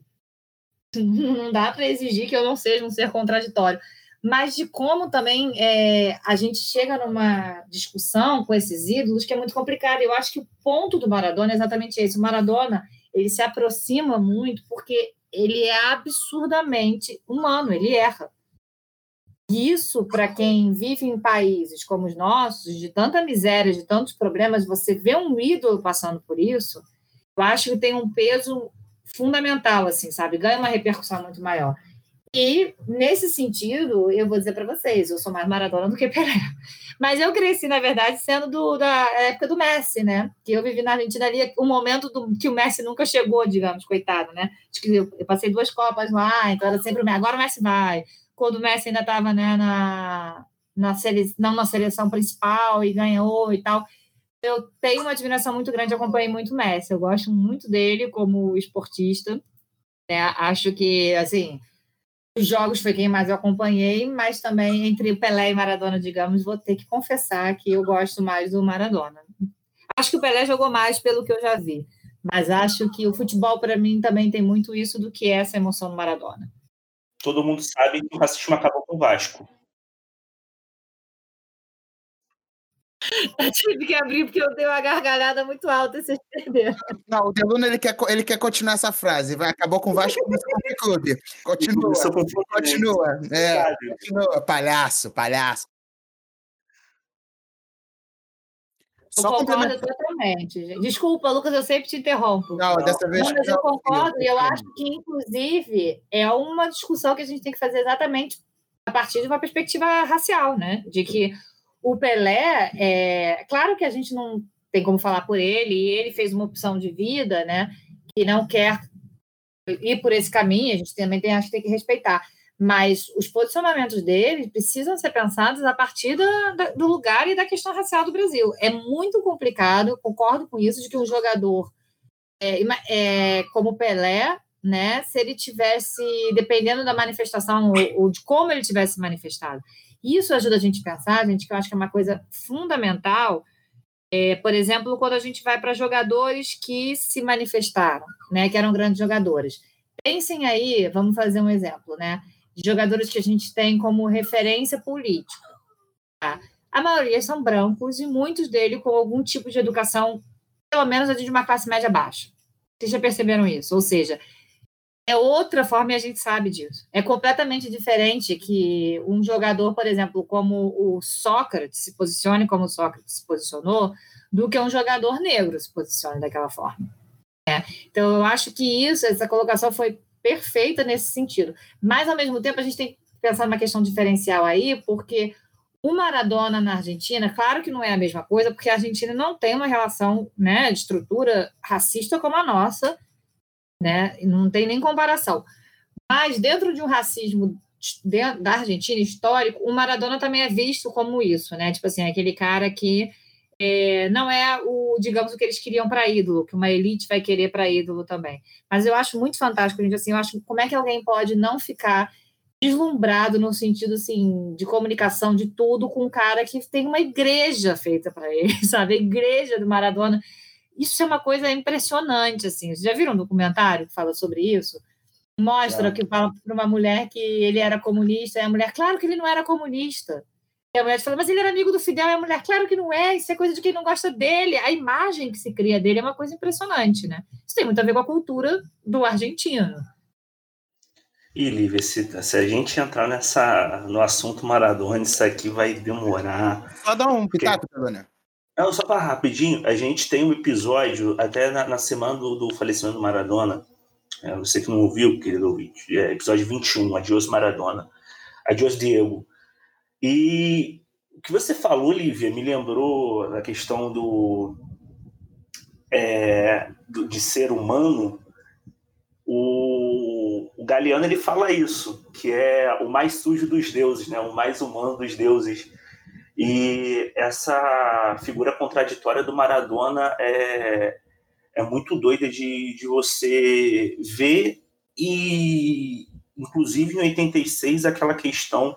[SPEAKER 3] Não dá para exigir que eu não seja um ser contraditório. Mas de como também é, a gente chega numa discussão com esses ídolos que é muito complicado. Eu acho que o ponto do Maradona é exatamente esse. O Maradona ele se aproxima muito porque ele é absurdamente humano, ele erra. Isso, para quem vive em países como os nossos, de tanta miséria, de tantos problemas, você vê um ídolo passando por isso, eu acho que tem um peso fundamental, assim, sabe? Ganha uma repercussão muito maior. E, nesse sentido, eu vou dizer para vocês, eu sou mais Maradona do que Pelé. Mas eu cresci, na verdade, sendo do, da época do Messi, né? Que eu vivi na Argentina ali, um momento do, que o Messi nunca chegou, digamos, coitado, né? Acho que eu, eu passei duas Copas lá, então era sempre o Messi. Agora o Messi vai. Quando o Messi ainda estava né, na, na sele, não na seleção principal e ganhou e tal. Eu tenho uma admiração muito grande, acompanhei muito o Messi. Eu gosto muito dele como esportista. Né? Acho que, assim os jogos foi quem mais eu acompanhei, mas também entre Pelé e Maradona, digamos, vou ter que confessar que eu gosto mais do Maradona. Acho que o Pelé jogou mais pelo que eu já vi, mas acho que o futebol para mim também tem muito isso do que essa emoção do Maradona.
[SPEAKER 1] Todo mundo sabe que o racismo acabou com o Vasco.
[SPEAKER 3] Eu tive que abrir porque eu dei uma gargalhada muito alta e vocês perderam.
[SPEAKER 5] Não, o Deluno ele quer, ele quer continuar essa frase. Vai, acabou com o Vasco no clube. Continua. Continua. É, continua. Palhaço, palhaço.
[SPEAKER 3] Eu Só concordo totalmente. Desculpa, Lucas, eu sempre te interrompo.
[SPEAKER 5] Não, dessa vez. Não,
[SPEAKER 3] mas eu concordo e eu acho que, inclusive, é uma discussão que a gente tem que fazer exatamente a partir de uma perspectiva racial, né? De que o Pelé, é claro que a gente não tem como falar por ele, e ele fez uma opção de vida, né? Que não quer ir por esse caminho, a gente também tem, acho que tem que respeitar. Mas os posicionamentos dele precisam ser pensados a partir do, lugar e da questão racial do Brasil. É muito complicado, concordo com isso, de que um jogador é, é, como Pelé, né, se ele tivesse, dependendo da manifestação ou, ou de como ele tivesse manifestado, isso ajuda a gente a pensar, gente, que eu acho que é uma coisa fundamental. É, por exemplo, quando a gente vai para jogadores que se manifestaram, né, que eram grandes jogadores. Pensem aí, vamos fazer um exemplo, né, de jogadores que a gente tem como referência política. Tá? A maioria são brancos e muitos deles com algum tipo de educação, pelo menos de uma classe média baixa. Vocês já perceberam isso? Ou seja, é outra forma e a gente sabe disso. É completamente diferente que um jogador, por exemplo, como o Sócrates se posicione como o Sócrates se posicionou, do que um jogador negro se posicione daquela forma. É. Então, eu acho que isso, essa colocação foi perfeita nesse sentido. Mas, ao mesmo tempo, a gente tem que pensar numa questão diferencial aí, porque o Maradona na Argentina, claro que não é a mesma coisa, porque a Argentina não tem uma relação né, de estrutura racista como a nossa, né? Não tem nem comparação. Mas dentro de um racismo da Argentina histórico, o Maradona também é visto como isso, né? Tipo assim, aquele cara que é, não é o, digamos, o que eles queriam para ídolo, que uma elite vai querer para ídolo também. Mas eu acho muito fantástico, gente, assim, eu acho como é que alguém pode não ficar deslumbrado no sentido assim de comunicação de tudo com um cara que tem uma igreja feita para ele, sabe? A igreja do Maradona isso é uma coisa impressionante, assim. Vocês já viram um documentário que fala sobre isso? Mostra é. que fala para uma mulher que ele era comunista, e a mulher, claro que ele não era comunista. E a mulher fala, mas ele era amigo do Fidel, e a mulher, claro que não é, isso é coisa de quem não gosta dele. A imagem que se cria dele é uma coisa impressionante, né? Isso tem muito a ver com a cultura do argentino.
[SPEAKER 1] E, Lívia, se, se, a gente entrar nessa, no assunto Maradona, isso aqui vai demorar.
[SPEAKER 5] Só dá um pitaco, Porque...
[SPEAKER 1] Não, só para rapidinho, a gente tem um episódio, até na, na semana do, do, falecimento do Maradona, é, você que não ouviu, querido ouvinte, é, episódio 21, Adios Maradona, Adios Diego. E o que você falou, Lívia, me lembrou da questão do, é, do de ser humano. O, o Galeano ele fala isso, que é o mais sujo dos deuses, né? o mais humano dos deuses e essa figura contraditória do Maradona é, é muito doida de, de você ver e, inclusive, em 86, aquela questão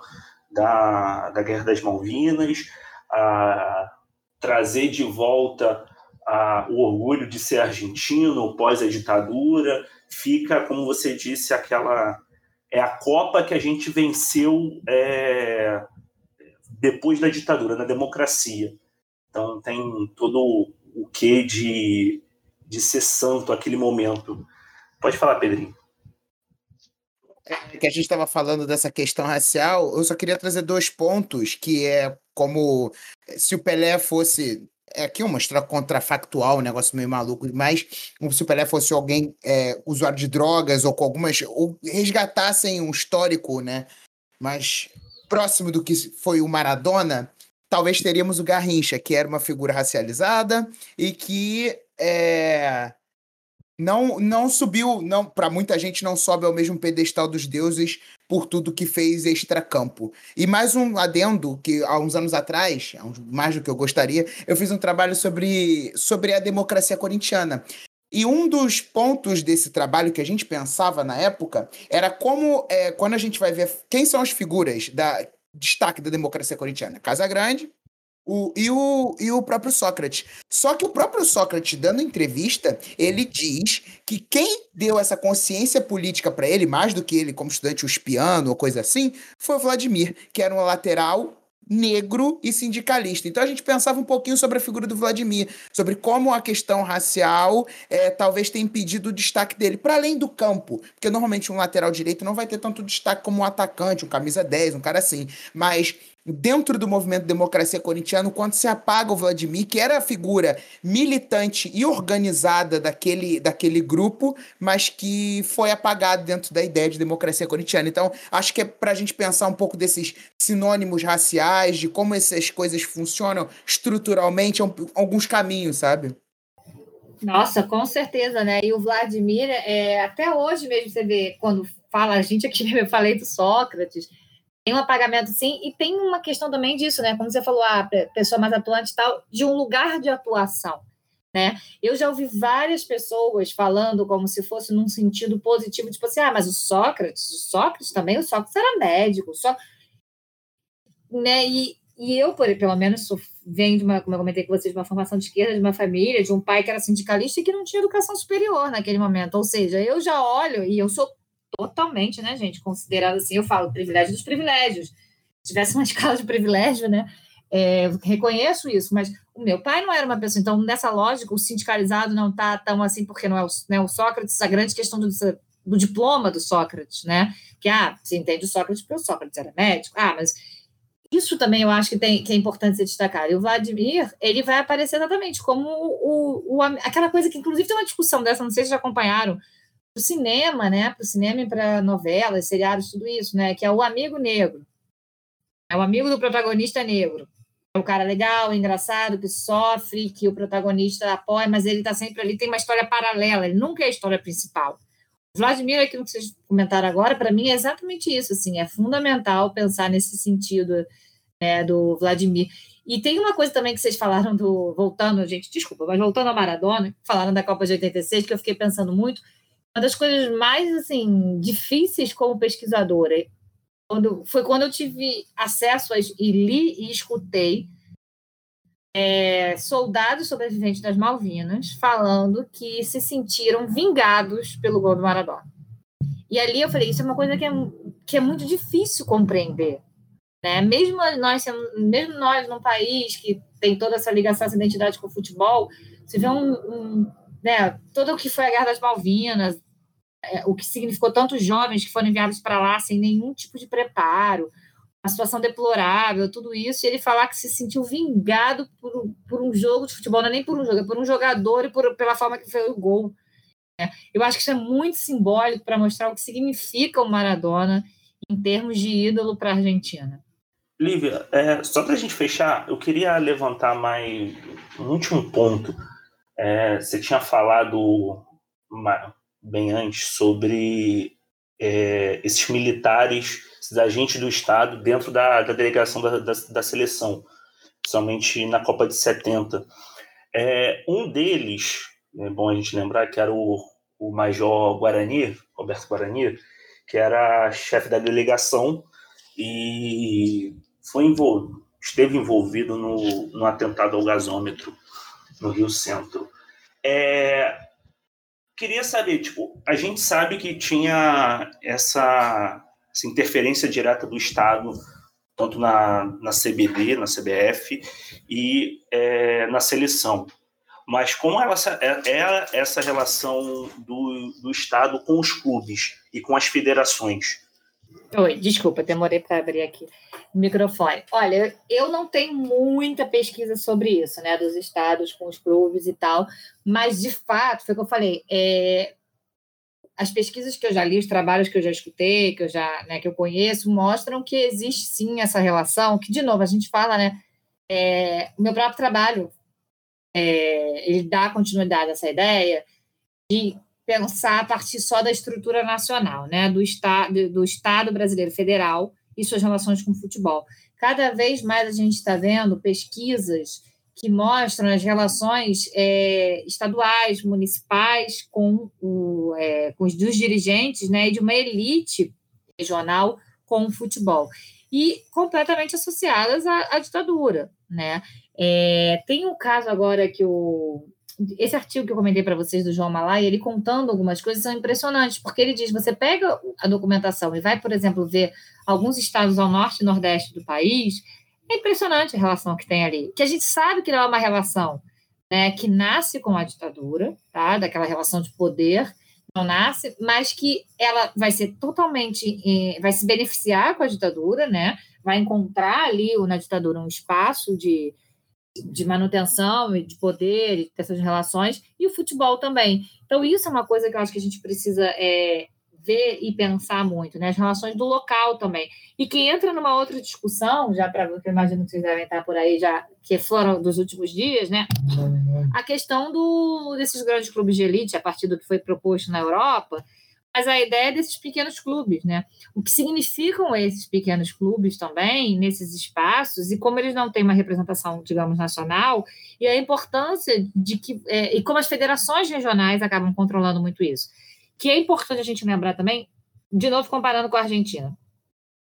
[SPEAKER 1] da, da Guerra das Malvinas, a, trazer de volta a, o orgulho de ser argentino pós a ditadura, fica, como você disse, aquela é a Copa que a gente venceu é, depois da ditadura, na democracia. Então tem todo o que de, de ser santo aquele momento. Pode falar, Pedrinho.
[SPEAKER 5] É, que a gente estava falando dessa questão racial, eu só queria trazer dois pontos, que é como se o Pelé fosse é aqui uma história contrafactual, um negócio meio maluco, mas como se o Pelé fosse alguém é, usuário de drogas ou com algumas. ou resgatassem um histórico, né? Mas próximo do que foi o Maradona, talvez teríamos o Garrincha, que era uma figura racializada e que é, não não subiu, não para muita gente não sobe ao mesmo pedestal dos deuses por tudo que fez extracampo. E mais um adendo que há uns anos atrás, mais do que eu gostaria, eu fiz um trabalho sobre sobre a democracia corintiana. E um dos pontos desse trabalho que a gente pensava na época era como, é, quando a gente vai ver quem são as figuras da destaque da democracia corintiana, Casa Grande, o, e, o, e o próprio Sócrates. Só que o próprio Sócrates, dando entrevista, ele diz que quem deu essa consciência política para ele, mais do que ele como estudante, o espiano ou coisa assim, foi o Vladimir, que era um lateral negro e sindicalista. Então a gente pensava um pouquinho sobre a figura do Vladimir, sobre como a questão racial é, talvez tenha impedido o destaque dele, para além do campo, porque normalmente um lateral direito não vai ter tanto destaque como um atacante, um camisa 10, um cara assim, mas dentro do movimento Democracia Corintiano, quando se apaga o Vladimir, que era a figura militante e organizada daquele, daquele grupo, mas que foi apagado dentro da ideia de democracia corintiana. Então, acho que é para a gente pensar um pouco desses sinônimos raciais, de como essas coisas funcionam estruturalmente, alguns caminhos, sabe?
[SPEAKER 3] Nossa, com certeza, né? E o Vladimir, é, até hoje mesmo, você vê, quando fala, a gente aqui, eu falei do Sócrates, tem um apagamento sim, e tem uma questão também disso, né? Como você falou, a ah, pessoa mais atuante e tal, de um lugar de atuação. Né? Eu já ouvi várias pessoas falando como se fosse num sentido positivo, tipo assim, ah, mas o Sócrates, o Sócrates também, o Sócrates era médico, só né? E, e eu, por, pelo menos, venho de uma, como eu comentei com vocês, de uma formação de esquerda, de uma família, de um pai que era sindicalista e que não tinha educação superior naquele momento. Ou seja, eu já olho e eu sou totalmente, né, gente, considerado assim, eu falo privilégio dos privilégios. Se tivesse uma escala de privilégio, né, é, reconheço isso, mas o meu pai não era uma pessoa, então nessa lógica o sindicalizado não está tão assim porque não é o, né, o Sócrates, a grande questão do, do diploma do Sócrates, né, que ah, você entende o Sócrates porque o Sócrates era médico, ah, mas isso também eu acho que, tem, que é importante ser destacado. E o Vladimir, ele vai aparecer exatamente como o, o, aquela coisa que, inclusive, tem uma discussão dessa, não sei se já acompanharam, o cinema, né? Para o cinema e para novelas, seriados, tudo isso, né? Que é o amigo negro. É o amigo do protagonista negro. É o cara legal, engraçado, que sofre, que o protagonista apoia, mas ele está sempre ali, tem uma história paralela, ele nunca é a história principal. Vladimir, aquilo que vocês comentaram agora, para mim é exatamente isso, assim, é fundamental pensar nesse sentido né, do Vladimir. E tem uma coisa também que vocês falaram do. Voltando, gente, desculpa, mas voltando a Maradona, falaram da Copa de 86, que eu fiquei pensando muito, uma das coisas mais assim difíceis como pesquisadora quando, foi quando eu tive acesso a, e li e escutei é, soldados sobreviventes das Malvinas falando que se sentiram vingados pelo gol do Maradona. E ali eu falei, isso é uma coisa que é, que é muito difícil compreender. Né? Mesmo nós, mesmo nós num país que tem toda essa ligação, essa identidade com o futebol, você vê um, um né, todo o que foi a Guerra das Malvinas, o que significou tantos jovens que foram enviados para lá sem nenhum tipo de preparo, a situação deplorável, tudo isso, e ele falar que se sentiu vingado por, por um jogo de futebol, não é nem por um jogo, é por um jogador e por, pela forma que foi o gol. É, eu acho que isso é muito simbólico para mostrar o que significa o Maradona em termos de ídolo para a Argentina.
[SPEAKER 1] Lívia, é, só para a gente fechar, eu queria levantar mais um último ponto. É, você tinha falado bem antes sobre é, esses militares, esses agentes do Estado dentro da, da delegação da, da, da, seleção, somente na Copa de 70. É, um deles, é bom a gente lembrar que era o, o Major Guarani, Roberto Guarani, que era chefe da delegação e foi envolvido, esteve envolvido no, no atentado ao gasômetro no Rio Centro. É, queria saber, tipo, a gente sabe que tinha essa, essa interferência direta do Estado, tanto na, na CBD, na CBF e é, na seleção. Mas como ela, é, é essa relação do, do Estado com os clubes e com as federações?
[SPEAKER 3] Oi, desculpa, demorei para abrir aqui. microfone. Olha, eu não tenho muita pesquisa sobre isso, né, dos estados com os clubes e tal, mas de fato, foi o que eu falei, é, as pesquisas que eu já li, os trabalhos que eu já escutei, que eu já, né, que eu conheço, mostram que existe sim essa relação, que de novo a gente fala, né, é, o meu próprio trabalho, é, ele dá continuidade a essa ideia de pensar a partir só da estrutura nacional, né, do, esta, do Estado brasileiro federal, e suas relações com o futebol. Cada vez mais a gente está vendo pesquisas que mostram as relações é, estaduais, municipais, com, o, é, com os dos dirigentes né, e de uma elite regional com o futebol. E completamente associadas à, à ditadura. Né? É, tem um caso agora que o, esse artigo que eu comentei para vocês do João Malai, ele contando algumas coisas são impressionantes, porque ele diz: você pega a documentação e vai, por exemplo, ver alguns estados ao norte e nordeste do país, é impressionante a relação que tem ali. Que a gente sabe que não é uma relação né, que nasce com a ditadura, tá? daquela relação de poder, não nasce, mas que ela vai ser totalmente, eh, vai se beneficiar com a ditadura, né? vai encontrar ali na ditadura um espaço de de manutenção e de poder e dessas relações, e o futebol também. Então, isso é uma coisa que eu acho que a gente precisa é, ver e pensar muito, né? As relações do local também. E que entra numa outra discussão, já para eu imagino que vocês devem estar por aí, já que foram dos últimos dias, né? A questão do, desses grandes clubes de elite, a partir do que foi proposto na Europa, mas a ideia é desses pequenos clubes, né? O que significam esses pequenos clubes também nesses espaços e como eles não têm uma representação, digamos, nacional e a importância de que é, e como as federações regionais acabam controlando muito isso. Que é importante a gente lembrar também, de novo comparando com a Argentina.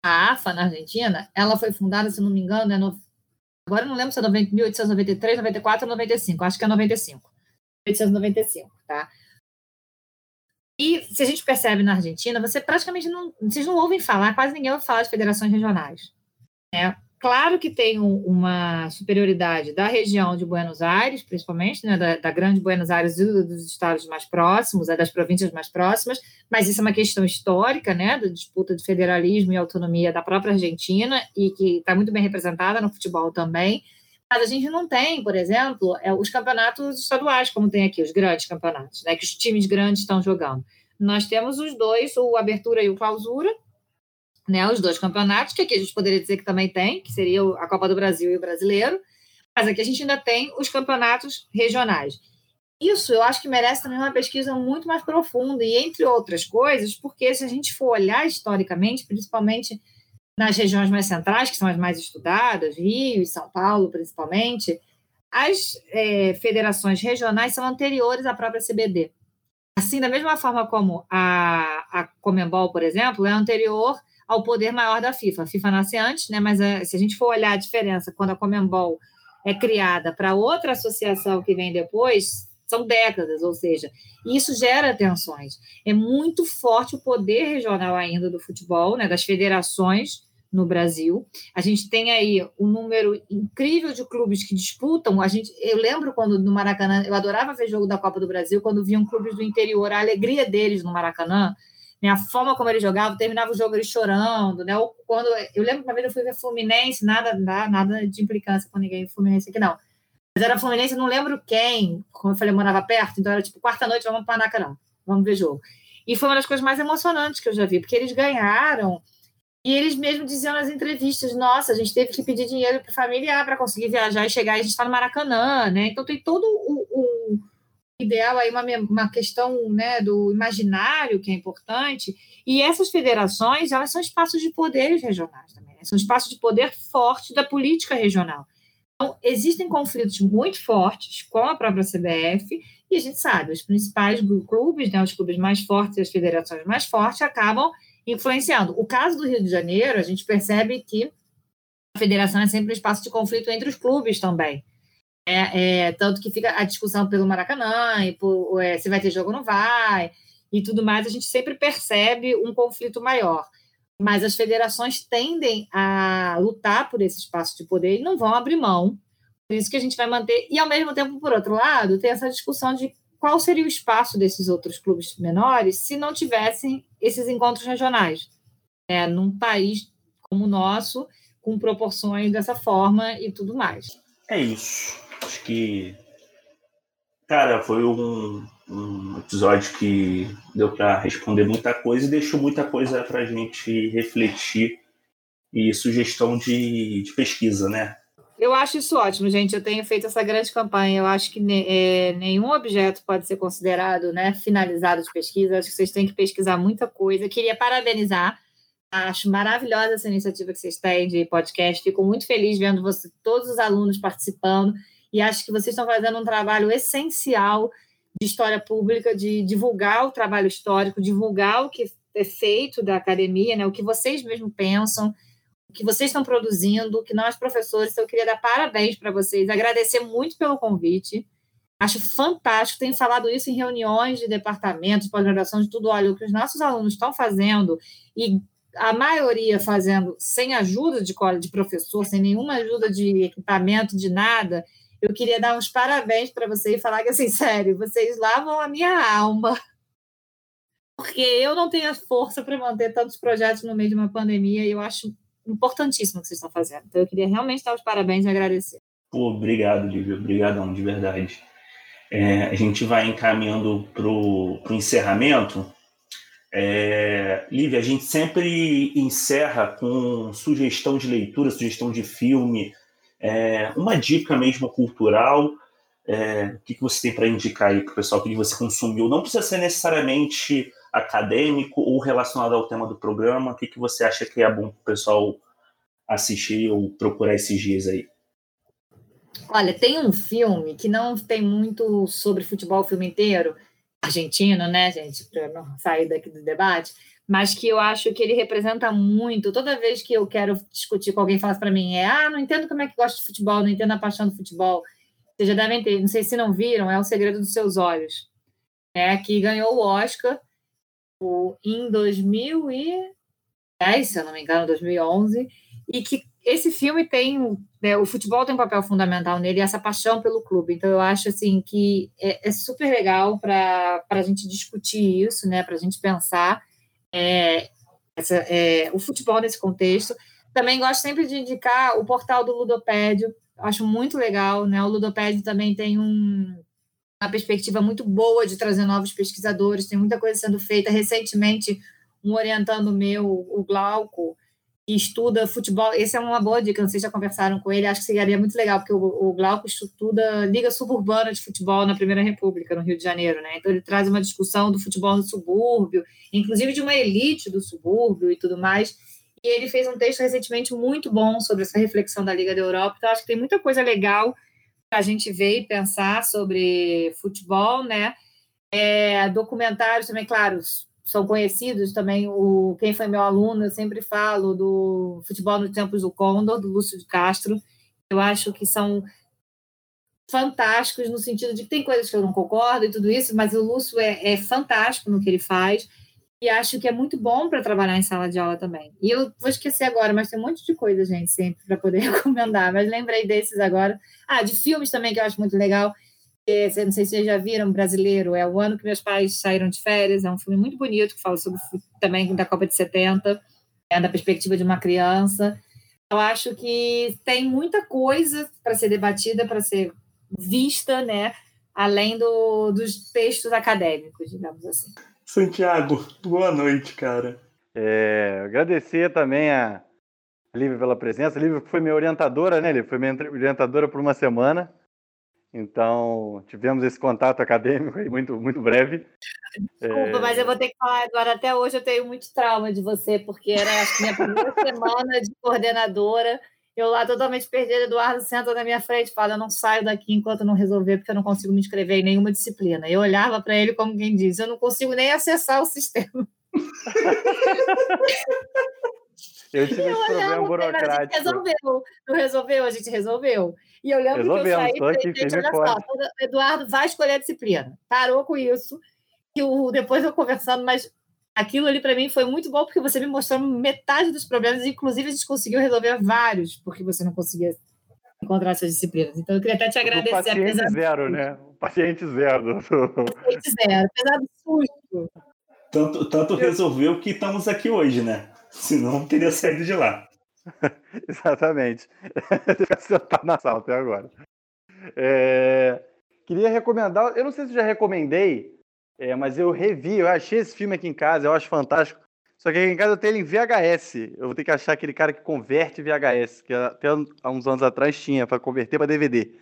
[SPEAKER 3] A AFA na Argentina, ela foi fundada, se não me engano, né, no, agora não lembro se é 1893, 94 ou 95, acho que é 95. 1895, tá? E se a gente percebe na Argentina, você praticamente não. Vocês não ouvem falar, quase ninguém ouve falar de federações regionais. É, claro que tem um, uma superioridade da região de Buenos Aires, principalmente, né, da, da grande Buenos Aires e dos estados mais próximos, é, das províncias mais próximas, mas isso é uma questão histórica, né, da disputa de federalismo e autonomia da própria Argentina, e que está muito bem representada no futebol também. Mas a gente não tem, por exemplo, é, os campeonatos estaduais, como tem aqui, os grandes campeonatos, né, que os times grandes estão jogando. Nós temos os dois, o Abertura e o Clausura, né, os dois campeonatos, que aqui a gente poderia dizer que também tem, que seria a Copa do Brasil e o Brasileiro, mas aqui a gente ainda tem os campeonatos regionais. Isso eu acho que merece também uma pesquisa muito mais profunda, e entre outras coisas, porque se a gente for olhar historicamente, principalmente nas regiões mais centrais, que são as mais estudadas, Rio e São Paulo, principalmente, as é, federações regionais são anteriores à própria CBD. Assim, da mesma forma como a, a Comembol, por exemplo, é anterior ao poder maior da FIFA. A FIFA nasce antes, né? mas é, se a gente for olhar a diferença quando a Comembol é criada para outra associação que vem depois, são décadas, ou seja, isso gera tensões. É muito forte o poder regional ainda do futebol, né, das federações no Brasil. A gente tem aí um número incrível de clubes que disputam. A gente, eu lembro quando no Maracanã, eu adorava ver jogo da Copa do Brasil, quando viam clubes do interior, a alegria deles no Maracanã, né, a forma como eles jogavam, terminava o jogo eles chorando, né? Ou quando eu lembro uma vez eu fui ver Fluminense, nada, nada de implicância com ninguém Fluminense aqui não. Mas era Fluminense, não lembro quem, como eu falei, morava perto, então era tipo, quarta-noite, vamos para Maracanã, vamos ver jogo. E foi uma das coisas mais emocionantes que eu já vi, porque eles ganharam e eles mesmos diziam nas entrevistas: nossa, a gente teve que pedir dinheiro para familiar para conseguir viajar e chegar, e a gente está no Maracanã, né? Então tem todo o, o ideal aí, uma, uma questão né, do imaginário que é importante. E essas federações, elas são espaços de poderes regionais também, né? são espaços de poder forte da política regional. Então, existem conflitos muito fortes com a própria CBF, e a gente sabe, os principais clubes, né, os clubes mais fortes as federações mais fortes, acabam influenciando. O caso do Rio de Janeiro, a gente percebe que a federação é sempre um espaço de conflito entre os clubes também. É, é tanto que fica a discussão pelo Maracanã, e por, é, se vai ter jogo ou não vai, e tudo mais, a gente sempre percebe um conflito maior mas as federações tendem a lutar por esse espaço de poder e não vão abrir mão. Por isso que a gente vai manter. E, ao mesmo tempo, por outro lado, tem essa discussão de qual seria o espaço desses outros clubes menores se não tivessem esses encontros regionais. É, num país como o nosso, com proporções dessa forma e tudo mais.
[SPEAKER 1] É isso. Acho que, cara, foi um, um episódio que deu para responder muita coisa e deixou muita coisa para a gente refletir e sugestão de, de pesquisa, né?
[SPEAKER 3] Eu acho isso ótimo, gente. Eu tenho feito essa grande campanha. Eu acho que ne, é, nenhum objeto pode ser considerado né, finalizado de pesquisa. Acho que vocês têm que pesquisar muita coisa. Eu queria parabenizar. Acho maravilhosa essa iniciativa que vocês têm de podcast. Fico muito feliz vendo você, todos os alunos participando. E acho que vocês estão fazendo um trabalho essencial de história pública, de divulgar o trabalho histórico, divulgar o que é feito da academia, né, o que vocês mesmo pensam que vocês estão produzindo, que nós, professores, eu queria dar parabéns para vocês, agradecer muito pelo convite. Acho fantástico, tenho falado isso em reuniões de departamentos, pós-graduação, de tudo. Olha, o que os nossos alunos estão fazendo, e a maioria fazendo sem ajuda de de professor, sem nenhuma ajuda de equipamento, de nada, eu queria dar uns parabéns para vocês e falar que, assim, sério, vocês lavam a minha alma. Porque eu não tenho a força para manter tantos projetos no meio de uma pandemia e eu acho importantíssimo que vocês estão fazendo. Então, eu queria realmente dar os parabéns e agradecer.
[SPEAKER 1] Pô, obrigado, Lívia. Obrigadão, de verdade. É, a gente vai encaminhando para o encerramento. É, Lívia, a gente sempre encerra com sugestão de leitura, sugestão de filme, é, uma dica mesmo cultural. É, o que, que você tem para indicar aí para o pessoal? Que você consumiu? Não precisa ser necessariamente acadêmico ou relacionado ao tema do programa? O que, que você acha que é bom para o pessoal assistir ou procurar esses dias aí?
[SPEAKER 3] Olha, tem um filme que não tem muito sobre futebol o filme inteiro, argentino, né, gente, para não sair daqui do debate, mas que eu acho que ele representa muito. Toda vez que eu quero discutir com alguém, fala para mim, é, ah, não entendo como é que gosta de futebol, não entendo a paixão do futebol. Vocês já devem ter, não sei se não viram, é O Segredo dos Seus Olhos, é que ganhou o Oscar em 2010, se eu não me engano, 2011, e que esse filme tem, né, o futebol tem um papel fundamental nele, essa paixão pelo clube. Então eu acho assim que é, é super legal para a gente discutir isso, né, para a gente pensar é, essa, é, o futebol nesse contexto. Também gosto sempre de indicar o portal do Ludopédio, acho muito legal, né? O Ludopédio também tem um uma perspectiva muito boa de trazer novos pesquisadores, tem muita coisa sendo feita. Recentemente, um orientando meu, o Glauco, que estuda futebol, esse é uma boa dica, se já conversaram com ele, acho que seria muito legal, porque o, Glauco estuda Liga Suburbana de Futebol na Primeira República, no Rio de Janeiro, né? Então ele traz uma discussão do futebol no subúrbio, inclusive de uma elite do subúrbio e tudo mais. E ele fez um texto recentemente muito bom sobre essa reflexão da Liga da Europa, então acho que tem muita coisa legal a gente ver e pensar sobre futebol, né? É, documentários também, claro, são conhecidos também. O quem foi meu aluno, eu sempre falo do futebol nos tempos do Condor, do Lúcio de Castro. Eu acho que são fantásticos no sentido de que tem coisas que eu não concordo e tudo isso, mas o Lúcio é, é fantástico no que ele faz e acho que é muito bom para trabalhar em sala de aula também. E eu vou esquecer agora, mas tem um monte de coisa, gente, sempre para poder recomendar. Mas lembrei desses agora. Ah, de filmes também que eu acho muito legal. Esse, não sei se vocês já viram, brasileiro. É o ano que meus pais saíram de férias. É um filme muito bonito que fala sobre também da Copa de 70, é da perspectiva de uma criança. Eu acho que tem muita coisa para ser debatida, para ser vista, né? Além do, dos textos acadêmicos, digamos assim.
[SPEAKER 1] Santiago, boa noite, cara.
[SPEAKER 4] É, agradecer também a Lívia pela presença. A Lívia foi minha orientadora, né, Lívia? Foi minha orientadora por uma semana. Então, tivemos esse contato acadêmico aí muito, muito breve.
[SPEAKER 3] Desculpa, é... mas eu vou ter que falar, Eduardo, até hoje eu tenho muito trauma de você, porque era a minha primeira semana de coordenadora eu lá totalmente perdida, Eduardo senta na minha frente e fala: Eu não saio daqui enquanto não resolver, porque eu não consigo me inscrever em nenhuma disciplina. Eu olhava para ele como quem diz: Eu não consigo nem acessar o sistema.
[SPEAKER 4] Eu tive esse problema burocrático.
[SPEAKER 3] resolveu. Não resolveu? A gente resolveu. E eu lembro que eu saí e falei, gente, olha só, Eduardo vai escolher a disciplina. Parou com isso. E o, depois eu conversando, mas aquilo ali para mim foi muito bom porque você me mostrou metade dos problemas, inclusive a gente conseguiu resolver vários, porque você não conseguia encontrar essas disciplinas. Então eu queria até te agradecer. O
[SPEAKER 4] paciente apesar zero, né? O paciente zero.
[SPEAKER 3] O paciente zero, apesar do susto.
[SPEAKER 1] Tanto, tanto resolveu que estamos aqui hoje, né? Senão teria saído de lá.
[SPEAKER 4] Exatamente. Fica sentado na sala até agora. É... Queria recomendar, eu não sei se já recomendei, é, mas eu revi, eu achei esse filme aqui em casa, eu acho fantástico. Só que aqui em casa eu tenho ele em VHS. Eu vou ter que achar aquele cara que converte VHS, que até há uns anos atrás tinha para converter para DVD.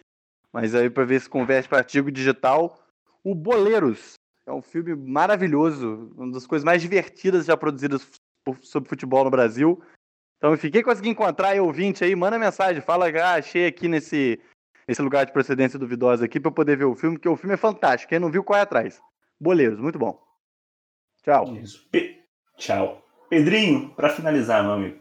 [SPEAKER 4] Mas aí para ver se converte para artigo digital, o Boleiros. É um filme maravilhoso, uma das coisas mais divertidas já produzidas sobre futebol no Brasil. Então, enfim, quem conseguir encontrar aí ouvinte aí, manda mensagem, fala, ah, achei aqui nesse, nesse lugar de procedência duvidosa aqui para poder ver o filme, porque o filme é fantástico. Quem não viu, corre atrás. Boleiros, muito bom. Tchau.
[SPEAKER 1] Pe Tchau. Pedrinho, para finalizar, meu amigo.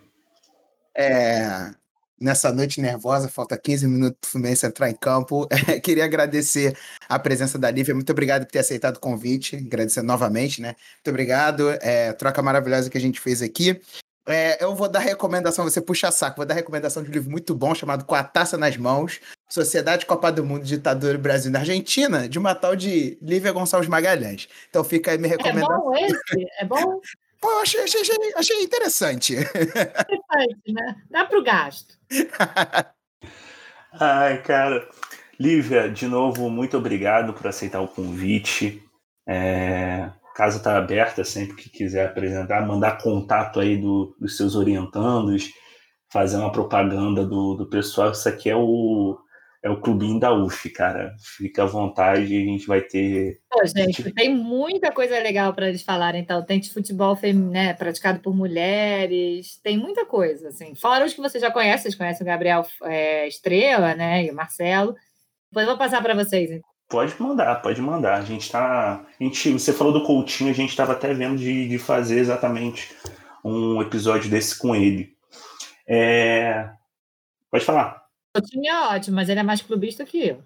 [SPEAKER 5] É, nessa noite nervosa, falta 15 minutos para o Fluminense entrar em campo. É, queria agradecer a presença da Lívia. Muito obrigado por ter aceitado o convite. Agradecer novamente, né? Muito obrigado. É, troca maravilhosa que a gente fez aqui. É, eu vou dar recomendação, você puxa saco, vou dar recomendação de um livro muito bom chamado Com a Taça nas Mãos, Sociedade Copa do Mundo, Ditadura Brasil na Argentina, de uma tal de Lívia Gonçalves Magalhães. Então fica aí minha recomendação. É
[SPEAKER 3] bom esse? É bom?
[SPEAKER 5] Pô, eu achei, achei, achei interessante.
[SPEAKER 3] Interessante, né? Dá pro gasto.
[SPEAKER 1] Ai, cara. Lívia, de novo, muito obrigado por aceitar o convite. É, casa está aberta sempre que quiser apresentar, mandar contato aí do, dos seus orientandos, fazer uma propaganda do, do pessoal. Isso aqui é o, é o clubinho da UF, cara. Fica à vontade, a gente vai ter.
[SPEAKER 3] Pô, gente, tem muita coisa legal para eles falarem, então. Tem de futebol feminino, né, praticado por mulheres, tem muita coisa, assim. Fora os que você já conhece, vocês conhecem o Gabriel é, Estrela, né, e o Marcelo. Depois eu vou passar para vocês. Então.
[SPEAKER 1] Pode mandar, pode mandar. A gente tá. A gente, você falou do Coutinho, a gente estava até vendo de, de fazer exatamente um episódio desse com ele. É... Pode falar.
[SPEAKER 3] Coutinho é ótimo, mas ele é mais clubista que eu.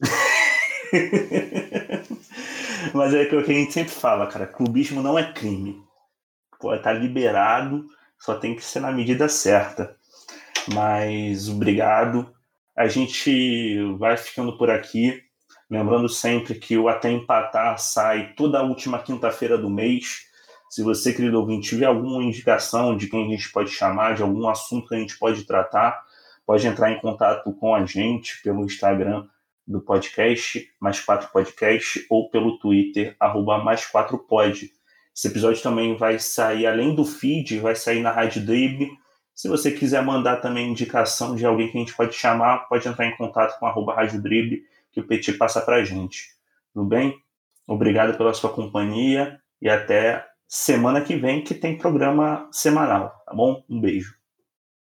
[SPEAKER 1] mas é o que a gente sempre fala, cara. Clubismo não é crime. Pode estar tá liberado, só tem que ser na medida certa. Mas obrigado. A gente vai ficando por aqui. Lembrando sempre que o Até Empatar sai toda última quinta-feira do mês. Se você, querido ouvinte, tiver alguma indicação de quem a gente pode chamar, de algum assunto que a gente pode tratar, pode entrar em contato com a gente pelo Instagram do podcast, mais quatro podcast, ou pelo Twitter, arroba mais quatro pod. Esse episódio também vai sair, além do feed, vai sair na Rádio Drib. Se você quiser mandar também indicação de alguém que a gente pode chamar, pode entrar em contato com arroba Rádio que o Petit passa para a gente. Tudo bem? Obrigado pela sua companhia e até semana que vem que tem programa semanal, tá bom? Um beijo.